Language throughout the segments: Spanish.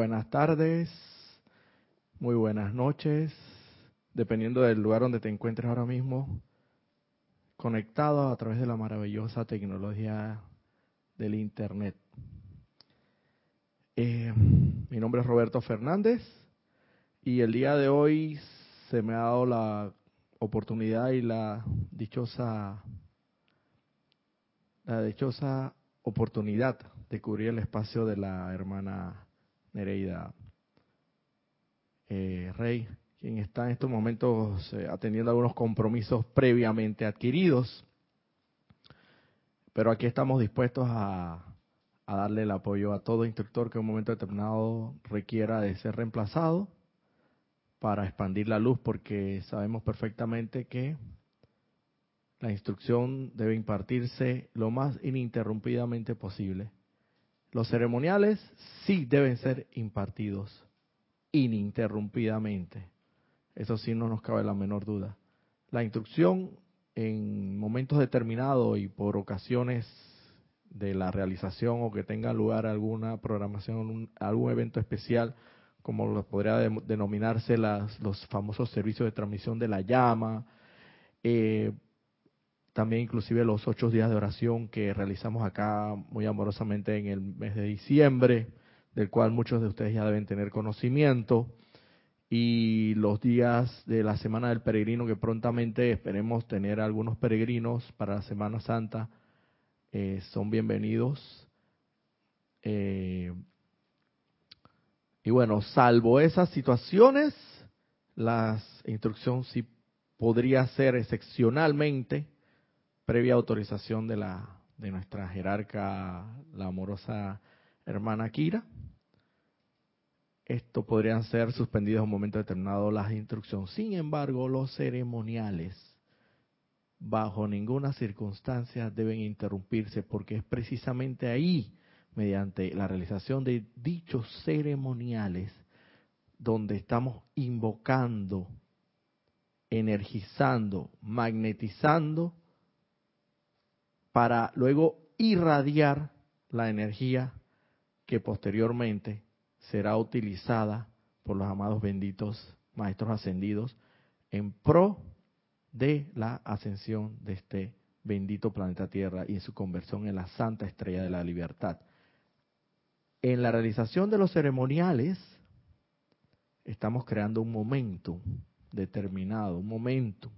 Buenas tardes, muy buenas noches, dependiendo del lugar donde te encuentres ahora mismo, conectado a través de la maravillosa tecnología del Internet. Eh, mi nombre es Roberto Fernández y el día de hoy se me ha dado la oportunidad y la dichosa la dichosa oportunidad de cubrir el espacio de la hermana Nereida eh, Rey, quien está en estos momentos eh, atendiendo algunos compromisos previamente adquiridos. Pero aquí estamos dispuestos a, a darle el apoyo a todo instructor que en un momento determinado requiera de ser reemplazado para expandir la luz, porque sabemos perfectamente que la instrucción debe impartirse lo más ininterrumpidamente posible. Los ceremoniales sí deben ser impartidos ininterrumpidamente. Eso sí no nos cabe la menor duda. La instrucción en momentos determinados y por ocasiones de la realización o que tenga lugar alguna programación, algún evento especial, como lo podría denominarse las, los famosos servicios de transmisión de la llama, eh, también inclusive los ocho días de oración que realizamos acá muy amorosamente en el mes de diciembre, del cual muchos de ustedes ya deben tener conocimiento, y los días de la Semana del Peregrino, que prontamente esperemos tener algunos peregrinos para la Semana Santa, eh, son bienvenidos. Eh, y bueno, salvo esas situaciones, la instrucción sí podría ser excepcionalmente previa autorización de la de nuestra jerarca, la amorosa hermana Kira. Esto podrían ser suspendidos en un momento determinado las instrucciones. Sin embargo, los ceremoniales bajo ninguna circunstancia deben interrumpirse porque es precisamente ahí, mediante la realización de dichos ceremoniales, donde estamos invocando, energizando, magnetizando para luego irradiar la energía que posteriormente será utilizada por los amados benditos maestros ascendidos en pro de la ascensión de este bendito planeta Tierra y en su conversión en la santa estrella de la libertad. En la realización de los ceremoniales estamos creando un momento determinado, un momento,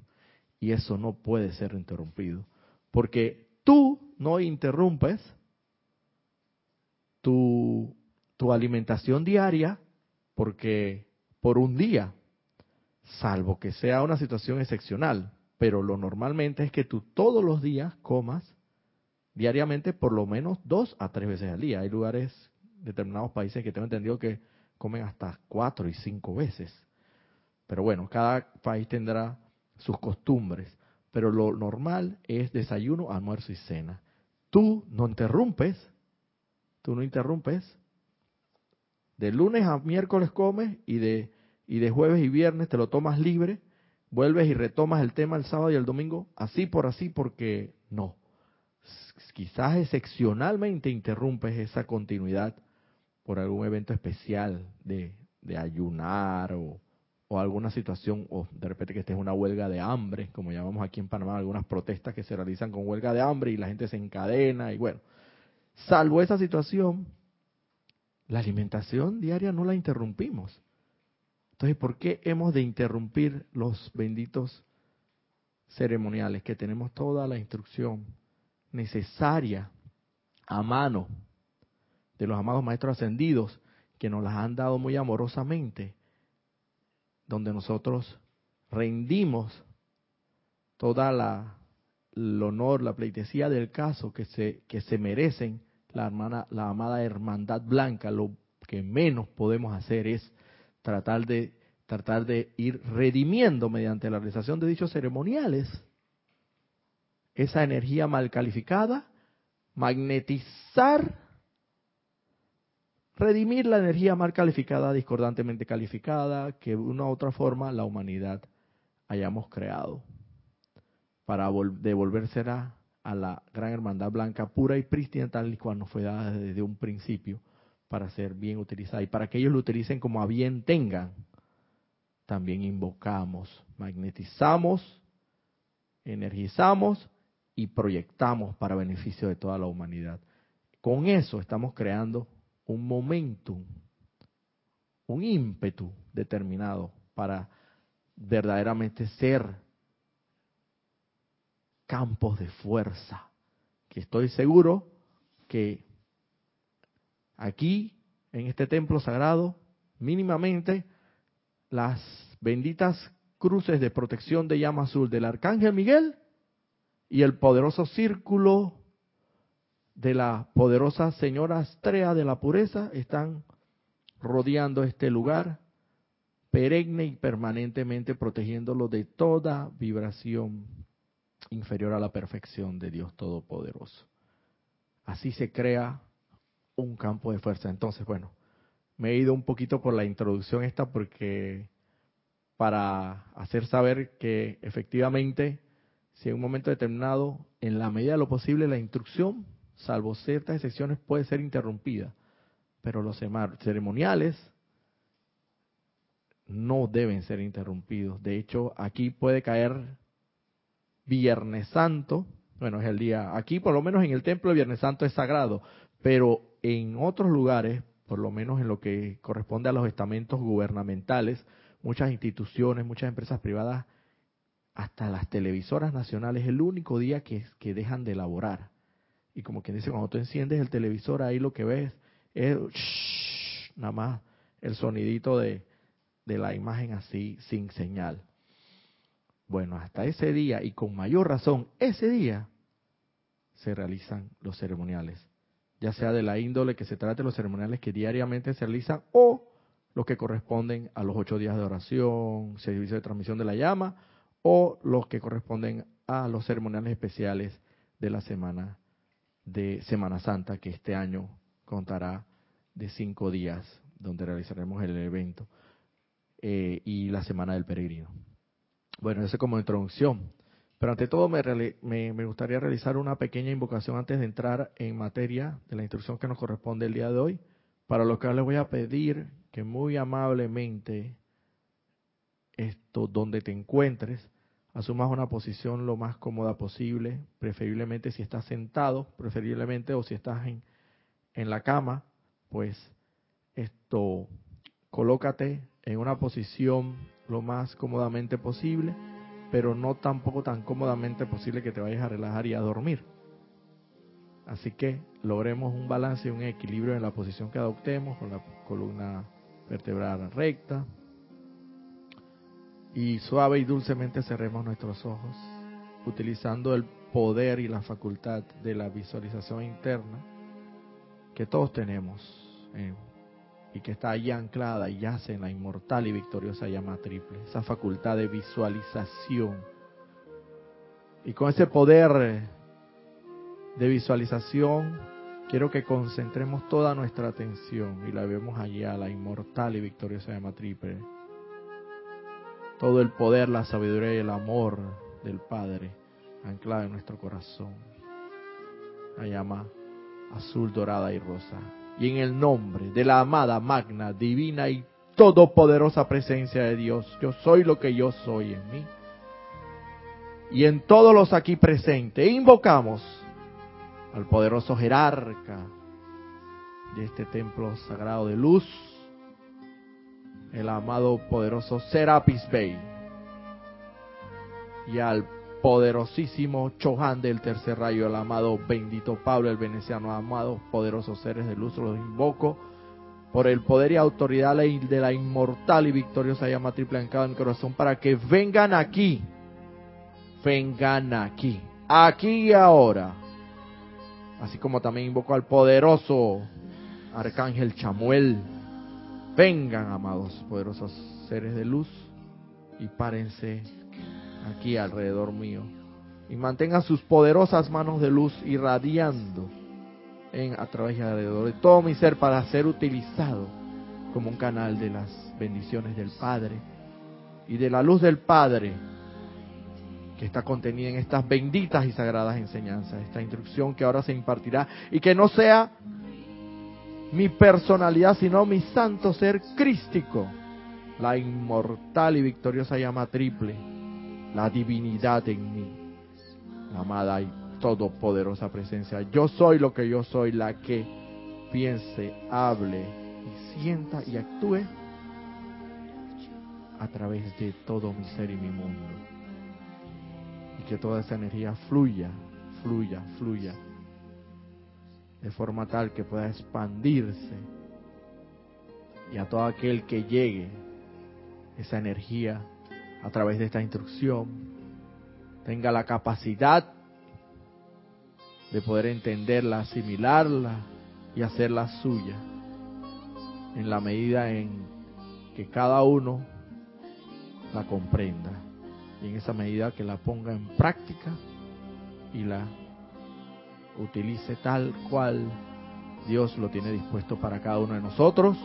y eso no puede ser interrumpido, porque tú no interrumpes tu, tu alimentación diaria porque por un día, salvo que sea una situación excepcional, pero lo normalmente es que tú todos los días comas diariamente por lo menos dos a tres veces al día. Hay lugares, determinados países que tengo entendido que comen hasta cuatro y cinco veces. Pero bueno, cada país tendrá sus costumbres pero lo normal es desayuno, almuerzo y cena. Tú no interrumpes, tú no interrumpes. De lunes a miércoles comes y de, y de jueves y viernes te lo tomas libre, vuelves y retomas el tema el sábado y el domingo, así por así, porque no. Quizás excepcionalmente interrumpes esa continuidad por algún evento especial de, de ayunar o, o alguna situación, o de repente que esté una huelga de hambre, como llamamos aquí en Panamá, algunas protestas que se realizan con huelga de hambre y la gente se encadena y bueno, salvo esa situación, la alimentación diaria no la interrumpimos. Entonces, ¿por qué hemos de interrumpir los benditos ceremoniales que tenemos toda la instrucción necesaria a mano de los amados maestros ascendidos que nos las han dado muy amorosamente? Donde nosotros rendimos toda la el honor, la pleitesía del caso que se que se merecen la hermana la amada hermandad blanca, lo que menos podemos hacer es tratar de tratar de ir redimiendo mediante la realización de dichos ceremoniales esa energía mal calificada, magnetizar redimir la energía mal calificada, discordantemente calificada, que de una u otra forma la humanidad hayamos creado, para devolvérsela a la gran hermandad blanca pura y prístina tal y cual nos fue dada desde un principio, para ser bien utilizada y para que ellos lo utilicen como a bien tengan. También invocamos, magnetizamos, energizamos y proyectamos para beneficio de toda la humanidad. Con eso estamos creando un momentum, un ímpetu determinado para verdaderamente ser campos de fuerza, que estoy seguro que aquí, en este templo sagrado, mínimamente las benditas cruces de protección de llama azul del Arcángel Miguel y el poderoso círculo de la poderosa Señora Astrea de la Pureza están rodeando este lugar perenne y permanentemente protegiéndolo de toda vibración inferior a la perfección de Dios Todopoderoso. Así se crea un campo de fuerza. Entonces, bueno, me he ido un poquito por la introducción esta porque para hacer saber que efectivamente, si en un momento determinado, en la medida de lo posible, la instrucción, salvo ciertas excepciones, puede ser interrumpida. Pero los ceremoniales no deben ser interrumpidos. De hecho, aquí puede caer Viernes Santo, bueno, es el día, aquí por lo menos en el templo Viernes Santo es sagrado, pero en otros lugares, por lo menos en lo que corresponde a los estamentos gubernamentales, muchas instituciones, muchas empresas privadas, hasta las televisoras nacionales, el único día que, que dejan de elaborar. Y como quien dice, cuando tú enciendes el televisor, ahí lo que ves es nada más el sonidito de, de la imagen así sin señal. Bueno, hasta ese día y con mayor razón, ese día se realizan los ceremoniales, ya sea de la índole que se trate los ceremoniales que diariamente se realizan o los que corresponden a los ocho días de oración, servicio de transmisión de la llama, o los que corresponden a los ceremoniales especiales de la semana de Semana Santa, que este año contará de cinco días, donde realizaremos el evento, eh, y la Semana del Peregrino. Bueno, eso como introducción. Pero ante todo me, me, gustaría realizar una pequeña invocación antes de entrar en materia de la instrucción que nos corresponde el día de hoy, para lo que les voy a pedir que muy amablemente esto donde te encuentres, asumas una posición lo más cómoda posible, preferiblemente si estás sentado, preferiblemente o si estás en, en la cama, pues esto colócate en una posición lo más cómodamente posible, pero no tampoco tan cómodamente posible que te vayas a relajar y a dormir. Así que logremos un balance y un equilibrio en la posición que adoptemos, con la columna vertebral recta. Y suave y dulcemente cerremos nuestros ojos, utilizando el poder y la facultad de la visualización interna que todos tenemos y que está ahí anclada y yace en la inmortal y victoriosa llama triple, esa facultad de visualización. Y con ese poder de visualización, quiero que concentremos toda nuestra atención y la vemos allá, la inmortal y victoriosa llama triple. Todo el poder, la sabiduría y el amor del Padre anclado en nuestro corazón. La llama azul, dorada y rosa y en el nombre de la amada, magna, divina y todopoderosa presencia de Dios, yo soy lo que yo soy en mí. Y en todos los aquí presentes, invocamos al poderoso jerarca de este templo sagrado de luz, el amado poderoso Serapis Bey, y al poderosísimo Chohan del tercer rayo, el amado bendito Pablo el veneciano, amados poderosos seres de luz, los invoco por el poder y autoridad de la inmortal y victoriosa llama triple en cada corazón para que vengan aquí, vengan aquí, aquí y ahora. Así como también invoco al poderoso arcángel Chamuel. Vengan, amados poderosos seres de luz, y párense aquí alrededor mío y mantenga sus poderosas manos de luz irradiando en, a través y alrededor de todo mi ser para ser utilizado como un canal de las bendiciones del Padre y de la luz del Padre que está contenida en estas benditas y sagradas enseñanzas, esta instrucción que ahora se impartirá y que no sea mi personalidad, sino mi santo ser crístico, la inmortal y victoriosa llama triple, la divinidad en mí, la amada y todopoderosa presencia. Yo soy lo que yo soy, la que piense, hable y sienta y actúe a través de todo mi ser y mi mundo. Y que toda esa energía fluya, fluya, fluya de forma tal que pueda expandirse. Y a todo aquel que llegue esa energía a través de esta instrucción tenga la capacidad de poder entenderla, asimilarla y hacerla suya en la medida en que cada uno la comprenda y en esa medida que la ponga en práctica y la utilice tal cual Dios lo tiene dispuesto para cada uno de nosotros,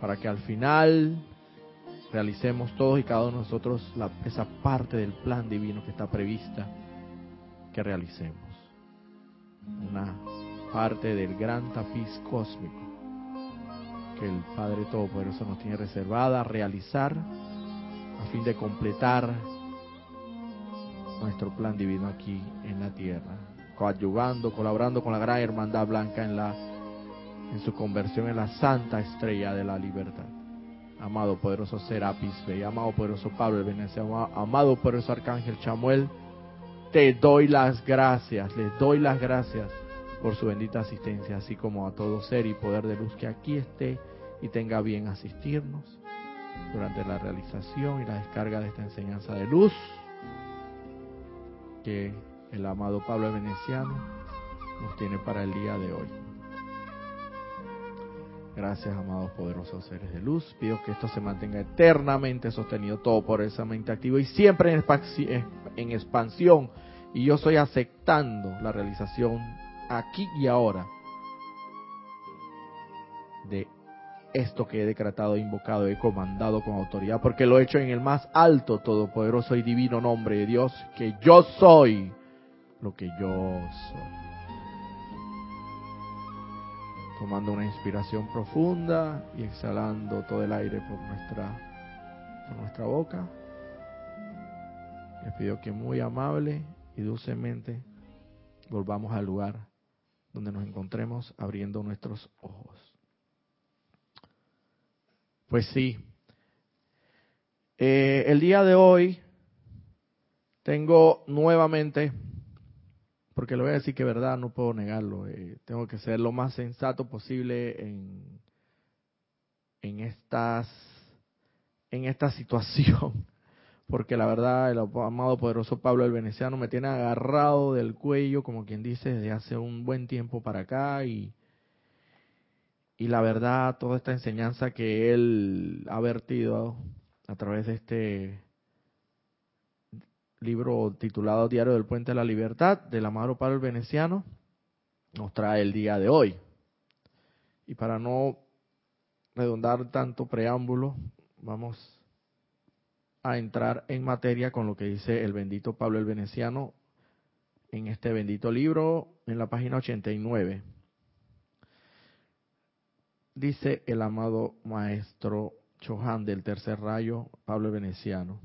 para que al final realicemos todos y cada uno de nosotros la, esa parte del plan divino que está prevista que realicemos. Una parte del gran tapiz cósmico que el Padre Todopoderoso nos tiene reservada a realizar a fin de completar nuestro plan divino aquí en la tierra coadyuvando, colaborando con la gran hermandad blanca en la en su conversión en la santa estrella de la libertad. Amado poderoso Serapis Bey, amado poderoso Pablo el Veneciano, amado poderoso Arcángel Chamuel, te doy las gracias, les doy las gracias por su bendita asistencia, así como a todo ser y poder de luz que aquí esté y tenga bien asistirnos durante la realización y la descarga de esta enseñanza de luz que el amado Pablo Veneciano nos tiene para el día de hoy. Gracias, amados poderosos seres de luz. Pido que esto se mantenga eternamente sostenido, todo por esa mente activo y siempre en expansión. Y yo estoy aceptando la realización aquí y ahora de esto que he decretado, invocado, he comandado con autoridad, porque lo he hecho en el más alto, todopoderoso y divino nombre de Dios, que yo soy lo que yo soy. Tomando una inspiración profunda y exhalando todo el aire por nuestra, por nuestra boca. Les pido que muy amable y dulcemente volvamos al lugar donde nos encontremos abriendo nuestros ojos. Pues sí, eh, el día de hoy tengo nuevamente porque le voy a decir que verdad, no puedo negarlo. Eh, tengo que ser lo más sensato posible en, en estas en esta situación, porque la verdad el amado poderoso Pablo el Veneciano me tiene agarrado del cuello, como quien dice, desde hace un buen tiempo para acá y y la verdad toda esta enseñanza que él ha vertido a través de este libro titulado Diario del Puente de la Libertad, del amado Pablo el Veneciano, nos trae el día de hoy. Y para no redundar tanto preámbulo, vamos a entrar en materia con lo que dice el bendito Pablo el Veneciano en este bendito libro, en la página 89. Dice el amado maestro Chohan del tercer rayo, Pablo el Veneciano.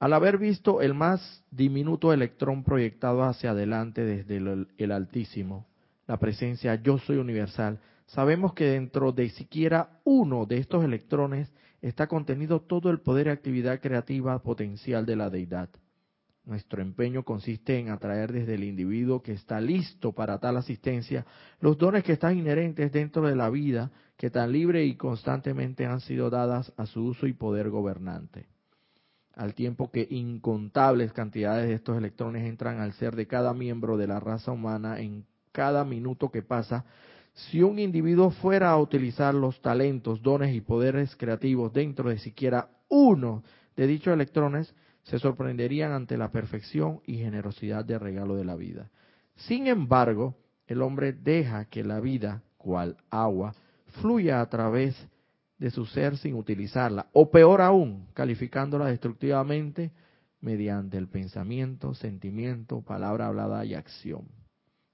Al haber visto el más diminuto electrón proyectado hacia adelante desde el, Altísimo, la presencia yo soy universal, sabemos que dentro de siquiera uno de estos electrones está contenido todo el poder y actividad creativa potencial de la deidad. Nuestro empeño consiste en atraer desde el individuo que está listo para tal asistencia los dones que están inherentes dentro de la vida que tan libre y constantemente han sido dadas a su uso y poder gobernante al tiempo que incontables cantidades de estos electrones entran al ser de cada miembro de la raza humana en cada minuto que pasa, si un individuo fuera a utilizar los talentos, dones y poderes creativos dentro de siquiera uno de dichos electrones, se sorprenderían ante la perfección y generosidad de regalo de la vida. Sin embargo, el hombre deja que la vida, cual agua, fluya a través de su ser sin utilizarla, o peor aún, calificándola destructivamente mediante el pensamiento, sentimiento, palabra hablada y acción.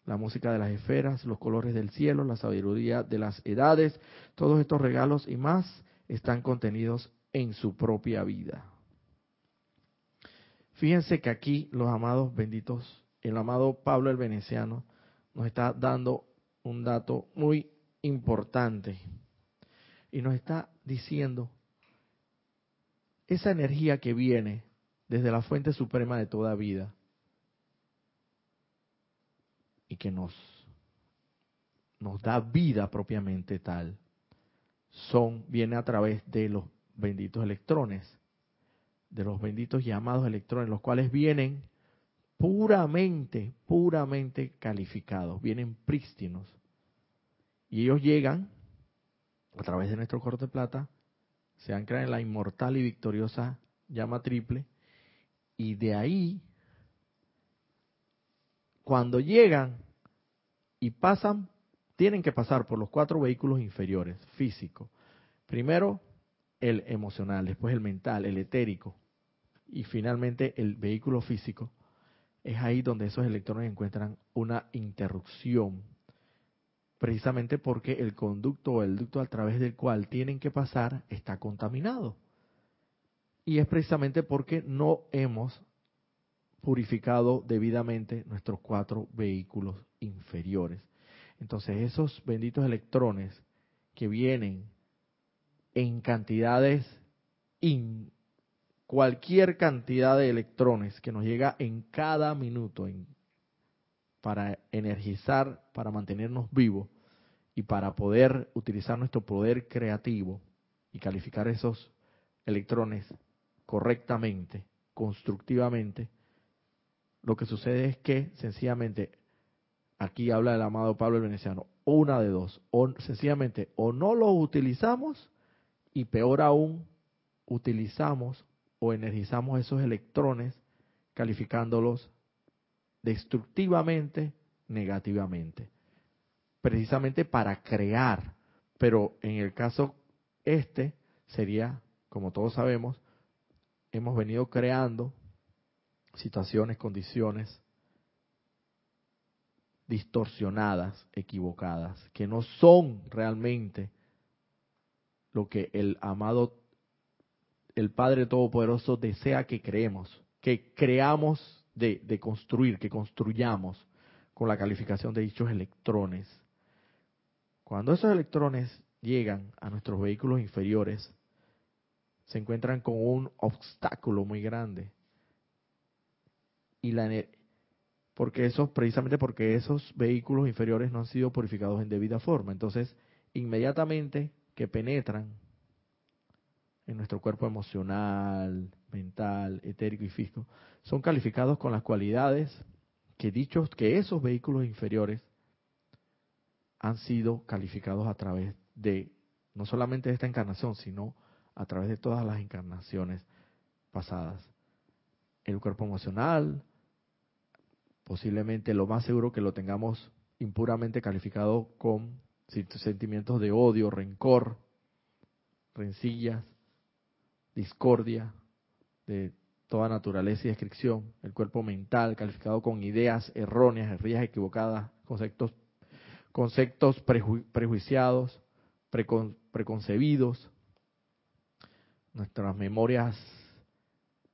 la música de las esferas, los colores del cielo, la sabiduría de las edades, todos estos regalos y más están contenidos en su propia vida. Fíjense que aquí los amados benditos, el amado Pablo el Veneciano, nos está dando un dato muy importante y nos está diciendo esa energía que viene desde la fuente suprema de toda vida y que nos, nos da vida propiamente tal, son, viene a través de los benditos electrones, de los benditos llamados electrones, los cuales vienen puramente, puramente calificados, vienen prístinos. Y ellos llegan a través de nuestro corte plata, se anclan en la inmortal y victoriosa llama triple, y de ahí, cuando llegan y pasan, tienen que pasar por los cuatro vehículos inferiores, físico. Primero, el emocional, después el mental, el etérico, y finalmente el vehículo físico. Es ahí donde esos electrones encuentran una interrupción precisamente porque el conducto o el ducto a través del cual tienen que pasar está contaminado. Y es precisamente porque no hemos purificado debidamente nuestros cuatro vehículos inferiores. Entonces esos benditos electrones que vienen en cantidades, cualquier cantidad de electrones que nos llega en cada minuto, en para energizar, para mantenernos vivos y para poder utilizar nuestro poder creativo y calificar esos electrones correctamente, constructivamente, lo que sucede es que sencillamente, aquí habla el amado Pablo el Veneciano, una de dos, o sencillamente o no los utilizamos y peor aún, utilizamos o energizamos esos electrones calificándolos destructivamente, negativamente. Precisamente para crear. Pero en el caso este sería, como todos sabemos, hemos venido creando situaciones, condiciones distorsionadas, equivocadas, que no son realmente lo que el amado, el Padre Todopoderoso desea que creemos, que creamos de, construir, que construyamos con la calificación de dichos electrones. Cuando esos electrones llegan a nuestros vehículos inferiores, se encuentran con un obstáculo muy grande. Y la porque eso precisamente porque esos vehículos inferiores no han sido purificados en debida forma. Entonces, inmediatamente que penetran en nuestro cuerpo emocional, mental, etérico y físico, son calificados con las cualidades que dichos que esos vehículos inferiores han sido calificados a través de no solamente de esta encarnación, sino a través de todas las encarnaciones pasadas. El cuerpo emocional, posiblemente lo más seguro que lo tengamos impuramente calificado con sentimientos de odio, rencor, rencillas, discordia de toda naturaleza y descripción, el cuerpo mental calificado con ideas erróneas, ideas equivocadas, conceptos, conceptos prejuiciados, preconcebidos, nuestras memorias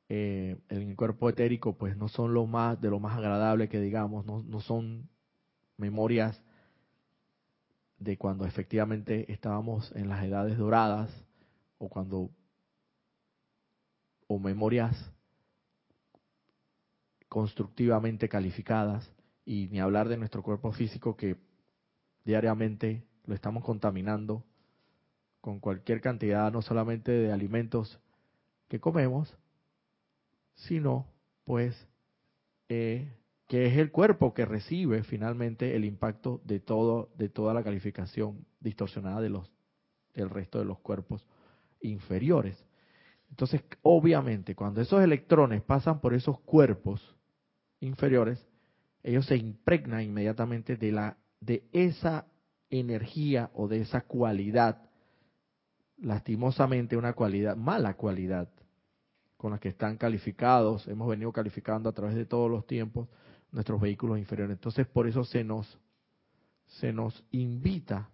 eh, en el cuerpo etérico pues no son lo más de lo más agradable que digamos, no, no son memorias de cuando efectivamente estábamos en las edades doradas o cuando o memorias constructivamente calificadas. Y ni hablar de nuestro cuerpo físico que diariamente lo estamos contaminando con cualquier cantidad no solamente de alimentos que comemos, sino pues eh, que es el cuerpo que recibe finalmente el impacto de todo de toda la calificación distorsionada de los del resto de los cuerpos inferiores. Entonces, obviamente, cuando esos electrones pasan por esos cuerpos inferiores, ellos se impregnan inmediatamente de la de esa energía o de esa cualidad, lastimosamente una cualidad, mala cualidad, con la que están calificados, hemos venido calificando a través de todos los tiempos nuestros vehículos inferiores. Entonces, por eso se nos, se nos invita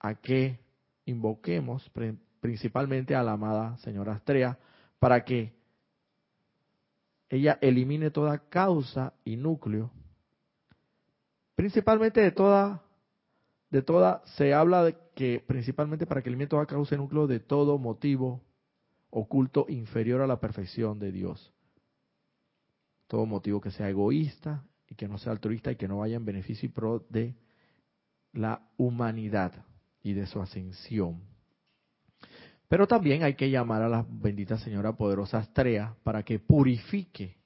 a que invoquemos principalmente a la amada señora Astrea para que ella elimine toda causa y núcleo, principalmente de toda, de toda, se habla de que principalmente para que elimine toda causa y núcleo de todo motivo oculto inferior a la perfección de Dios. Todo motivo que sea egoísta y que no sea altruista y que no vaya en beneficio y pro de la humanidad y de su ascensión. Pero también hay que llamar a la bendita Señora Poderosa Astrea para que purifique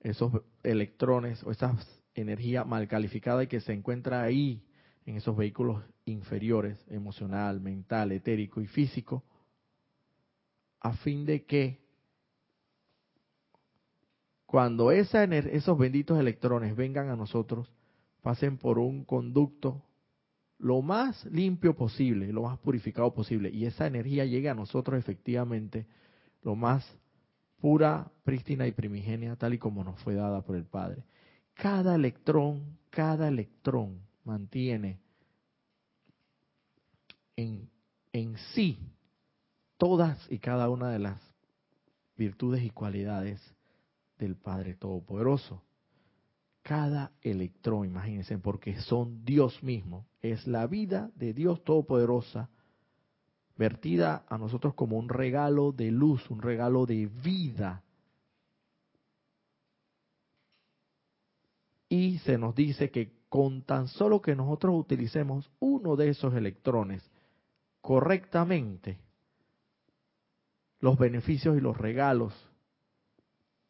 esos electrones o esa energía mal calificada y que se encuentra ahí en esos vehículos inferiores, emocional, mental, etérico y físico, a fin de que cuando esa, esos benditos electrones vengan a nosotros, pasen por un conducto lo más limpio posible, lo más purificado posible, y esa energía llegue a nosotros efectivamente lo más pura, prístina y primigenia, tal y como nos fue dada por el Padre. Cada electrón, cada electrón mantiene en, en sí todas y cada una de las virtudes y cualidades del Padre Todopoderoso. Cada electrón, imagínense, porque son Dios mismo, es la vida de Dios Todopoderosa, vertida a nosotros como un regalo de luz, un regalo de vida. Y se nos dice que con tan solo que nosotros utilicemos uno de esos electrones correctamente, los beneficios y los regalos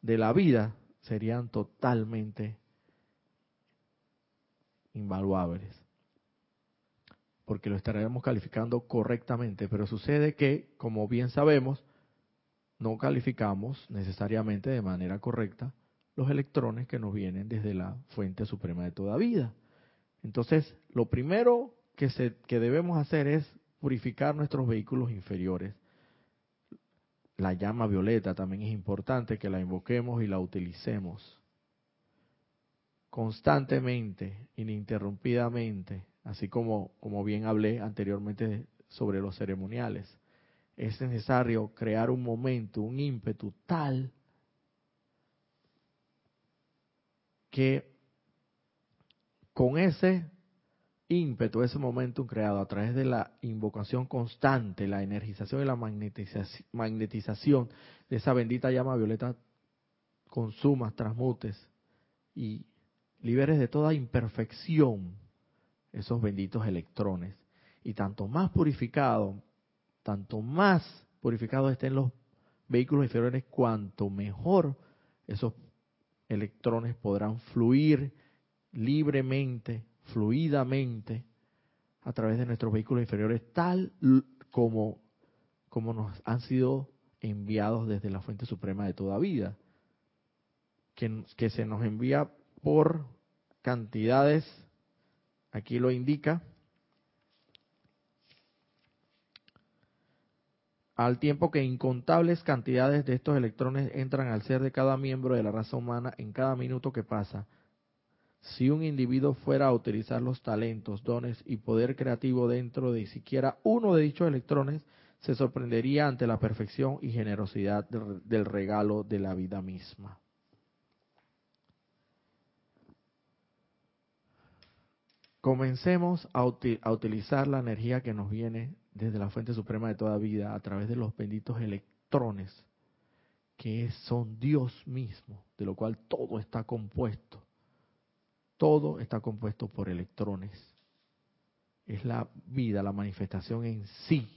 de la vida serían totalmente invaluables. Porque lo estaremos calificando correctamente. Pero sucede que, como bien sabemos, no calificamos necesariamente de manera correcta los electrones que nos vienen desde la fuente suprema de toda vida. Entonces, lo primero que, se, que debemos hacer es purificar nuestros vehículos inferiores la llama violeta también es importante que la invoquemos y la utilicemos constantemente, ininterrumpidamente, así como, como bien hablé anteriormente sobre los ceremoniales. Es necesario crear un momento, un ímpetu tal que con ese ímpetu, ese momentum creado a través de la invocación constante, la energización y la magnetización de esa bendita llama violeta, consumas, transmutes y liberes de toda imperfección esos benditos electrones. Y tanto más purificado, tanto más purificados estén los vehículos inferiores, cuanto mejor esos electrones podrán fluir libremente fluidamente a través de nuestros vehículos inferiores, tal como, como nos han sido enviados desde la fuente suprema de toda vida, que, que se nos envía por cantidades, aquí lo indica, al tiempo que incontables cantidades de estos electrones entran al ser de cada miembro de la raza humana en cada minuto que pasa, si un individuo fuera a utilizar los talentos, dones y poder creativo dentro de siquiera uno de dichos electrones, se sorprendería ante la perfección y generosidad del regalo de la vida misma. Comencemos a, utilizar la energía que nos viene desde la fuente suprema de toda vida a través de los benditos electrones, que son Dios mismo, de lo cual todo está compuesto todo está compuesto por electrones. Es la vida, la manifestación en sí,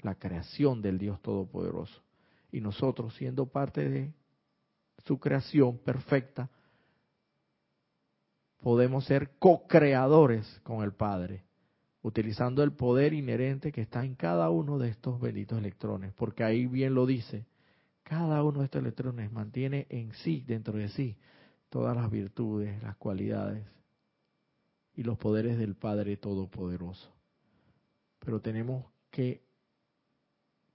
la creación del Dios Todopoderoso. Y nosotros, siendo parte de su creación perfecta, podemos ser co-creadores con el Padre, utilizando el poder inherente que está en cada uno de estos benditos electrones, porque ahí bien lo dice, cada uno de estos electrones mantiene en sí, dentro de sí, todas las virtudes, las cualidades y los poderes del Padre Todopoderoso. Pero tenemos que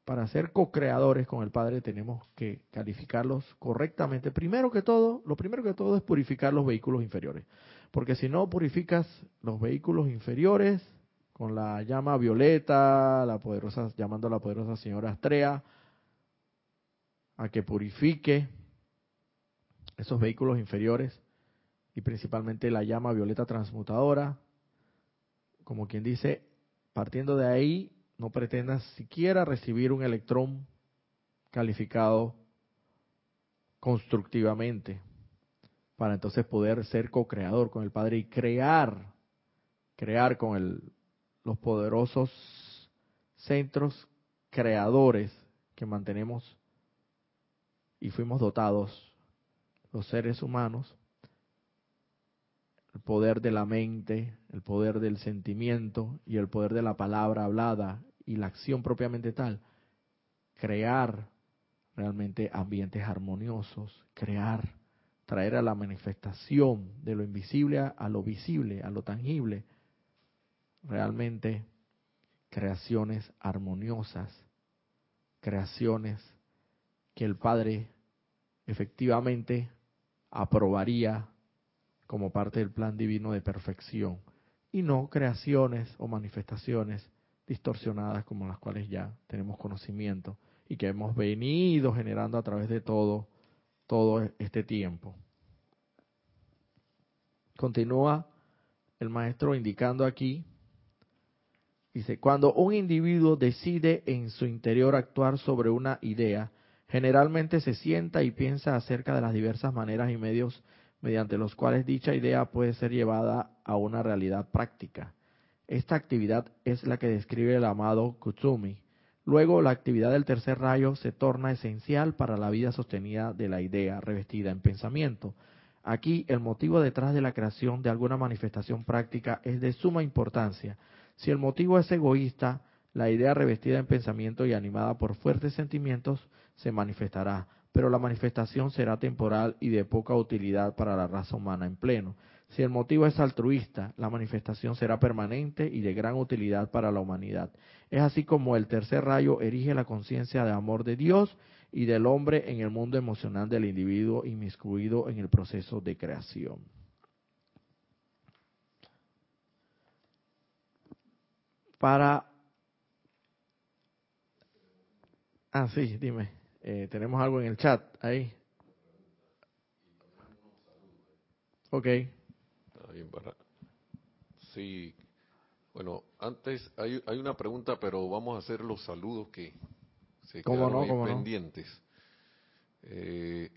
para ser co-creadores con el Padre tenemos que calificarlos correctamente. Primero que todo, lo primero que todo es purificar los vehículos inferiores. Porque si no purificas los vehículos inferiores con la llama violeta, la poderosa, llamando a la poderosa señora Astrea, a que purifique esos vehículos inferiores y principalmente la llama violeta transmutadora, como quien dice, partiendo de ahí no pretendas siquiera recibir un electrón calificado constructivamente para entonces poder ser co-creador con el Padre y crear, crear con el, los poderosos centros creadores que mantenemos y fuimos dotados los seres humanos, el poder de la mente, el poder del sentimiento y el poder de la palabra hablada y la acción propiamente tal, crear realmente ambientes armoniosos, crear, traer a la manifestación de lo invisible a, lo visible, a lo tangible, realmente creaciones armoniosas, creaciones que el Padre efectivamente aprobaría como parte del plan divino de perfección y no creaciones o manifestaciones distorsionadas como las cuales ya tenemos conocimiento y que hemos venido generando a través de todo todo este tiempo. Continúa el maestro indicando aquí dice, cuando un individuo decide en su interior actuar sobre una idea, generalmente se sienta y piensa acerca de las diversas maneras y medios mediante los cuales dicha idea puede ser llevada a una realidad práctica. Esta actividad es la que describe el amado Kutsumi. Luego, la actividad del tercer rayo se torna esencial para la vida sostenida de la idea revestida en pensamiento. Aquí, el motivo detrás de la creación de alguna manifestación práctica es de suma importancia. Si el motivo es egoísta, la idea revestida en pensamiento y animada por fuertes sentimientos se manifestará, pero la manifestación será temporal y de poca utilidad para la raza humana en pleno. Si el motivo es altruista, la manifestación será permanente y de gran utilidad para la humanidad. Es así como el tercer rayo erige la conciencia de amor de Dios y del hombre en el mundo emocional del individuo inmiscuido en el proceso de creación. Para... Ah, sí, dime. Eh, tenemos algo en el chat ahí. Ok. Sí, bueno, antes hay, hay una pregunta, pero vamos a hacer los saludos que se quedaron pendientes. Eh,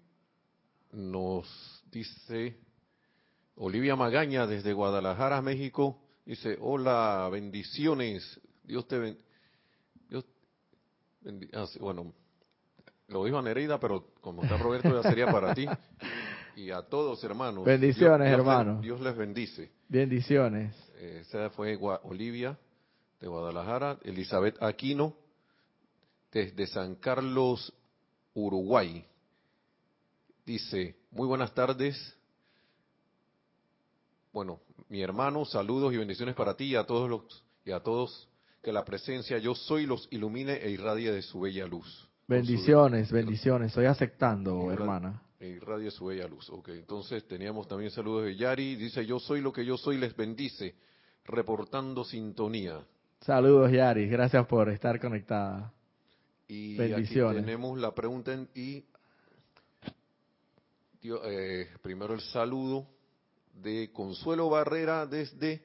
nos dice Olivia Magaña desde Guadalajara, México, dice, hola, bendiciones, Dios te bendiga. Dios ah, bueno, lo dijo a Nereida, pero como está Roberto ya sería para ti. y a todos, hermanos. Bendiciones, hermanos. Dios les bendice. Bendiciones. Eh, esa fue Olivia de Guadalajara, Elizabeth Aquino desde San Carlos, Uruguay. Dice, muy buenas tardes. Bueno, mi hermano, saludos y bendiciones para ti y a todos los y a todos que la presencia yo soy los ilumine e irradie de su bella luz. Bendiciones, bendiciones. Estoy aceptando, hermana. E irradie su bella luz. Ok, entonces teníamos también saludos de Yari. Dice, yo soy lo que yo soy, les bendice. Reportando sintonía. Saludos, Yari. Gracias por estar conectada. Y Bendiciones. Aquí tenemos la pregunta y eh, primero el saludo de Consuelo Barrera desde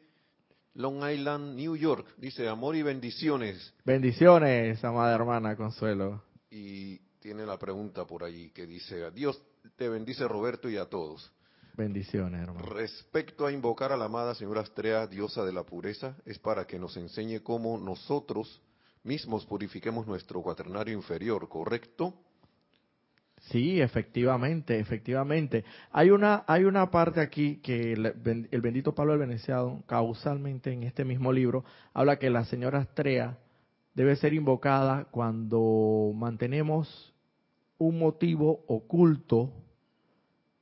Long Island, New York. Dice amor y bendiciones. Bendiciones, amada hermana Consuelo y tiene la pregunta por allí que dice, Dios te bendice Roberto y a todos. Bendiciones, hermano. Respecto a invocar a la amada señora Astrea, diosa de la pureza, es para que nos enseñe cómo nosotros mismos purifiquemos nuestro cuaternario inferior, ¿correcto? Sí, efectivamente, efectivamente. Hay una, hay una parte aquí que el, el bendito Pablo del Veneciado, causalmente en este mismo libro, habla que la señora Astrea debe ser invocada cuando mantenemos un motivo oculto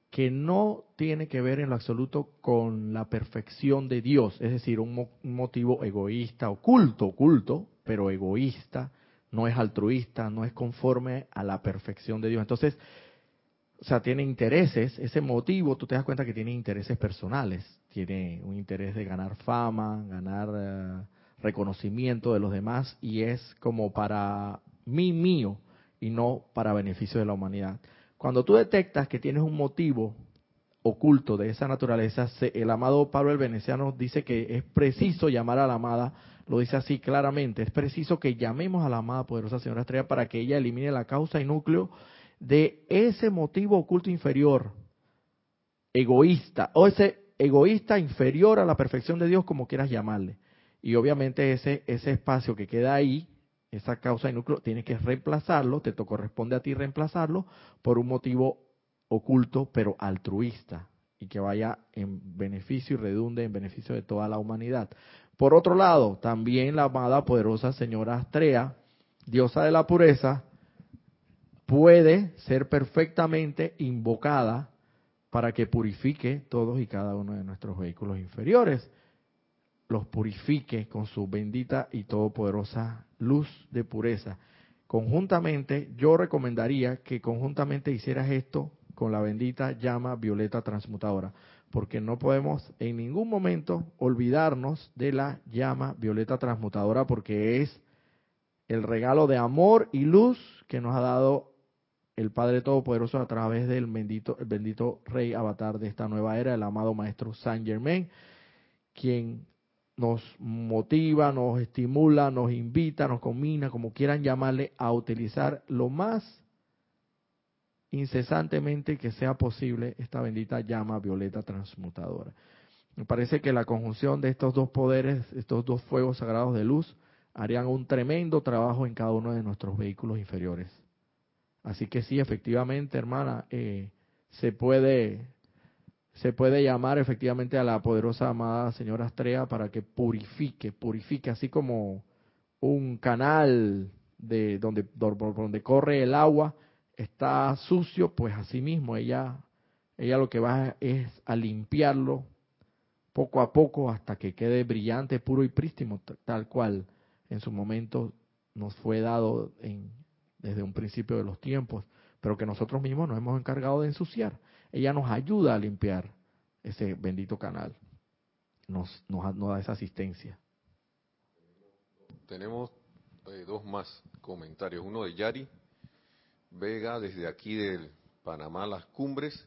que no tiene que ver en lo absoluto con la perfección de Dios, es decir, un, motivo egoísta, oculto, oculto, pero egoísta, no es altruista, no es conforme a la perfección de Dios. Entonces, o sea, tiene intereses, ese motivo, tú te das cuenta que tiene intereses personales, tiene un interés de ganar fama, ganar eh, reconocimiento de los demás y es como para mí mío y no para beneficio de la humanidad. Cuando tú detectas que tienes un motivo oculto de esa naturaleza, el amado Pablo el Veneciano dice que es preciso llamar a la amada, lo dice así claramente, es preciso que llamemos a la amada poderosa señora estrella para que ella elimine la causa y núcleo de ese motivo oculto inferior, egoísta, o ese egoísta inferior a la perfección de Dios, como quieras llamarle. Y obviamente ese, ese espacio que queda ahí, esa causa y núcleo, tienes que reemplazarlo, te corresponde a ti reemplazarlo por un motivo oculto pero altruista y que vaya en beneficio y redunde en beneficio de toda la humanidad. Por otro lado, también la amada poderosa señora Astrea, diosa de la pureza, puede ser perfectamente invocada para que purifique todos y cada uno de nuestros vehículos inferiores, los purifique con su bendita y todopoderosa luz de pureza. Conjuntamente, yo recomendaría que conjuntamente hicieras esto con la bendita llama violeta transmutadora, porque no podemos en ningún momento olvidarnos de la llama violeta transmutadora, porque es el regalo de amor y luz que nos ha dado el Padre Todopoderoso a través del bendito, el bendito Rey Avatar de esta nueva era, el amado Maestro Saint Germain, quien nos motiva, nos estimula, nos invita, nos combina, como quieran llamarle, a utilizar lo más incesantemente que sea posible esta bendita llama violeta transmutadora. Me parece que la conjunción de estos dos poderes, estos dos fuegos sagrados de luz, harían un tremendo trabajo en cada uno de nuestros vehículos inferiores. Así que sí, efectivamente, hermana, eh, se puede se puede llamar efectivamente a la poderosa amada señora Astrea para que purifique, purifique, así como un canal de donde, donde corre el agua, está sucio, pues así mismo ella, ella lo que va es a limpiarlo poco a poco hasta que quede brillante, puro y prístimo, tal cual en su momento nos fue dado en, desde un principio de los tiempos, pero que nosotros mismos nos hemos encargado de ensuciar. Ella nos ayuda a limpiar ese bendito canal, nos, nos, nos da esa asistencia. Tenemos eh, dos más comentarios, uno de Yari Vega, desde aquí del Panamá, las cumbres,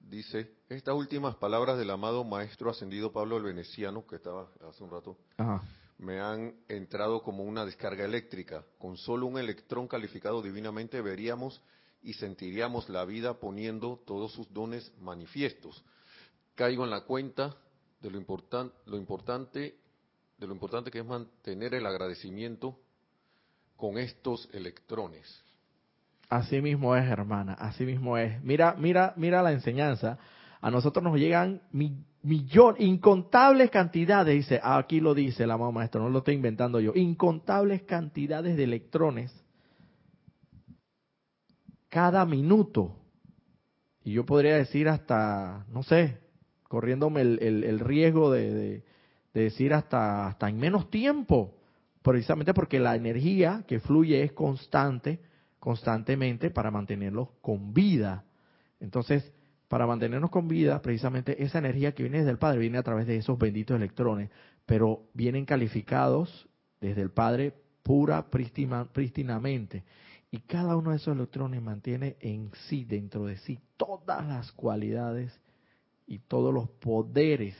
dice, estas últimas palabras del amado maestro ascendido Pablo el Veneciano, que estaba hace un rato, me han entrado como una descarga eléctrica. Con solo un electrón calificado divinamente veríamos y sentiríamos la vida poniendo todos sus dones manifiestos. Caigo en la cuenta de lo, lo importante de lo importante que es mantener el agradecimiento con estos electrones. Así mismo es, hermana, así mismo es. Mira, mira, mira la enseñanza. A nosotros nos llegan millones, incontables cantidades, dice, aquí lo dice el amado maestro, no lo estoy inventando yo, incontables cantidades de electrones cada minuto. Y yo podría decir hasta, no sé, corriéndome el, riesgo de, de, decir hasta, hasta en menos tiempo, precisamente porque la energía que fluye es constante constantemente para mantenerlos con vida. Entonces, para mantenernos con vida, precisamente esa energía que viene desde el Padre viene a través de esos benditos electrones, pero vienen calificados desde el Padre pura, prístinamente. Y cada uno de esos electrones mantiene en sí, dentro de sí, todas las cualidades y todos los poderes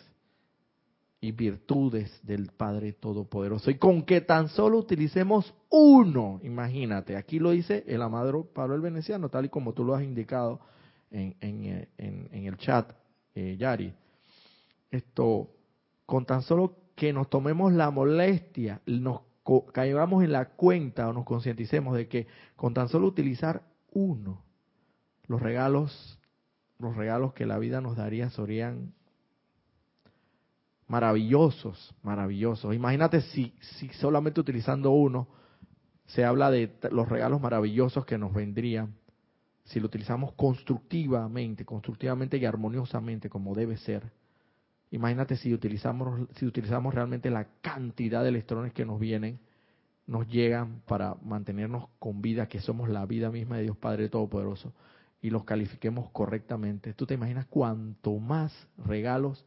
y virtudes del Padre Todopoderoso. Y con que tan solo utilicemos uno, imagínate, aquí lo dice el amado Pablo el Veneciano, tal y como tú lo has indicado en, en, en, el chat, eh, Yari. Esto, con tan solo que nos tomemos la molestia, nos caigamos en la cuenta o nos concienticemos de que con tan solo utilizar uno, los regalos, los regalos que la vida nos daría serían maravillosos, maravillosos. Imagínate si, si solamente utilizando uno se habla de los regalos maravillosos que nos vendrían si lo utilizamos constructivamente, constructivamente y armoniosamente como debe ser. Imagínate si utilizamos, si utilizamos realmente la cantidad de electrones que nos vienen nos llegan para mantenernos con vida, que somos la vida misma de Dios Padre Todopoderoso, y los califiquemos correctamente. ¿Tú te imaginas cuánto más regalos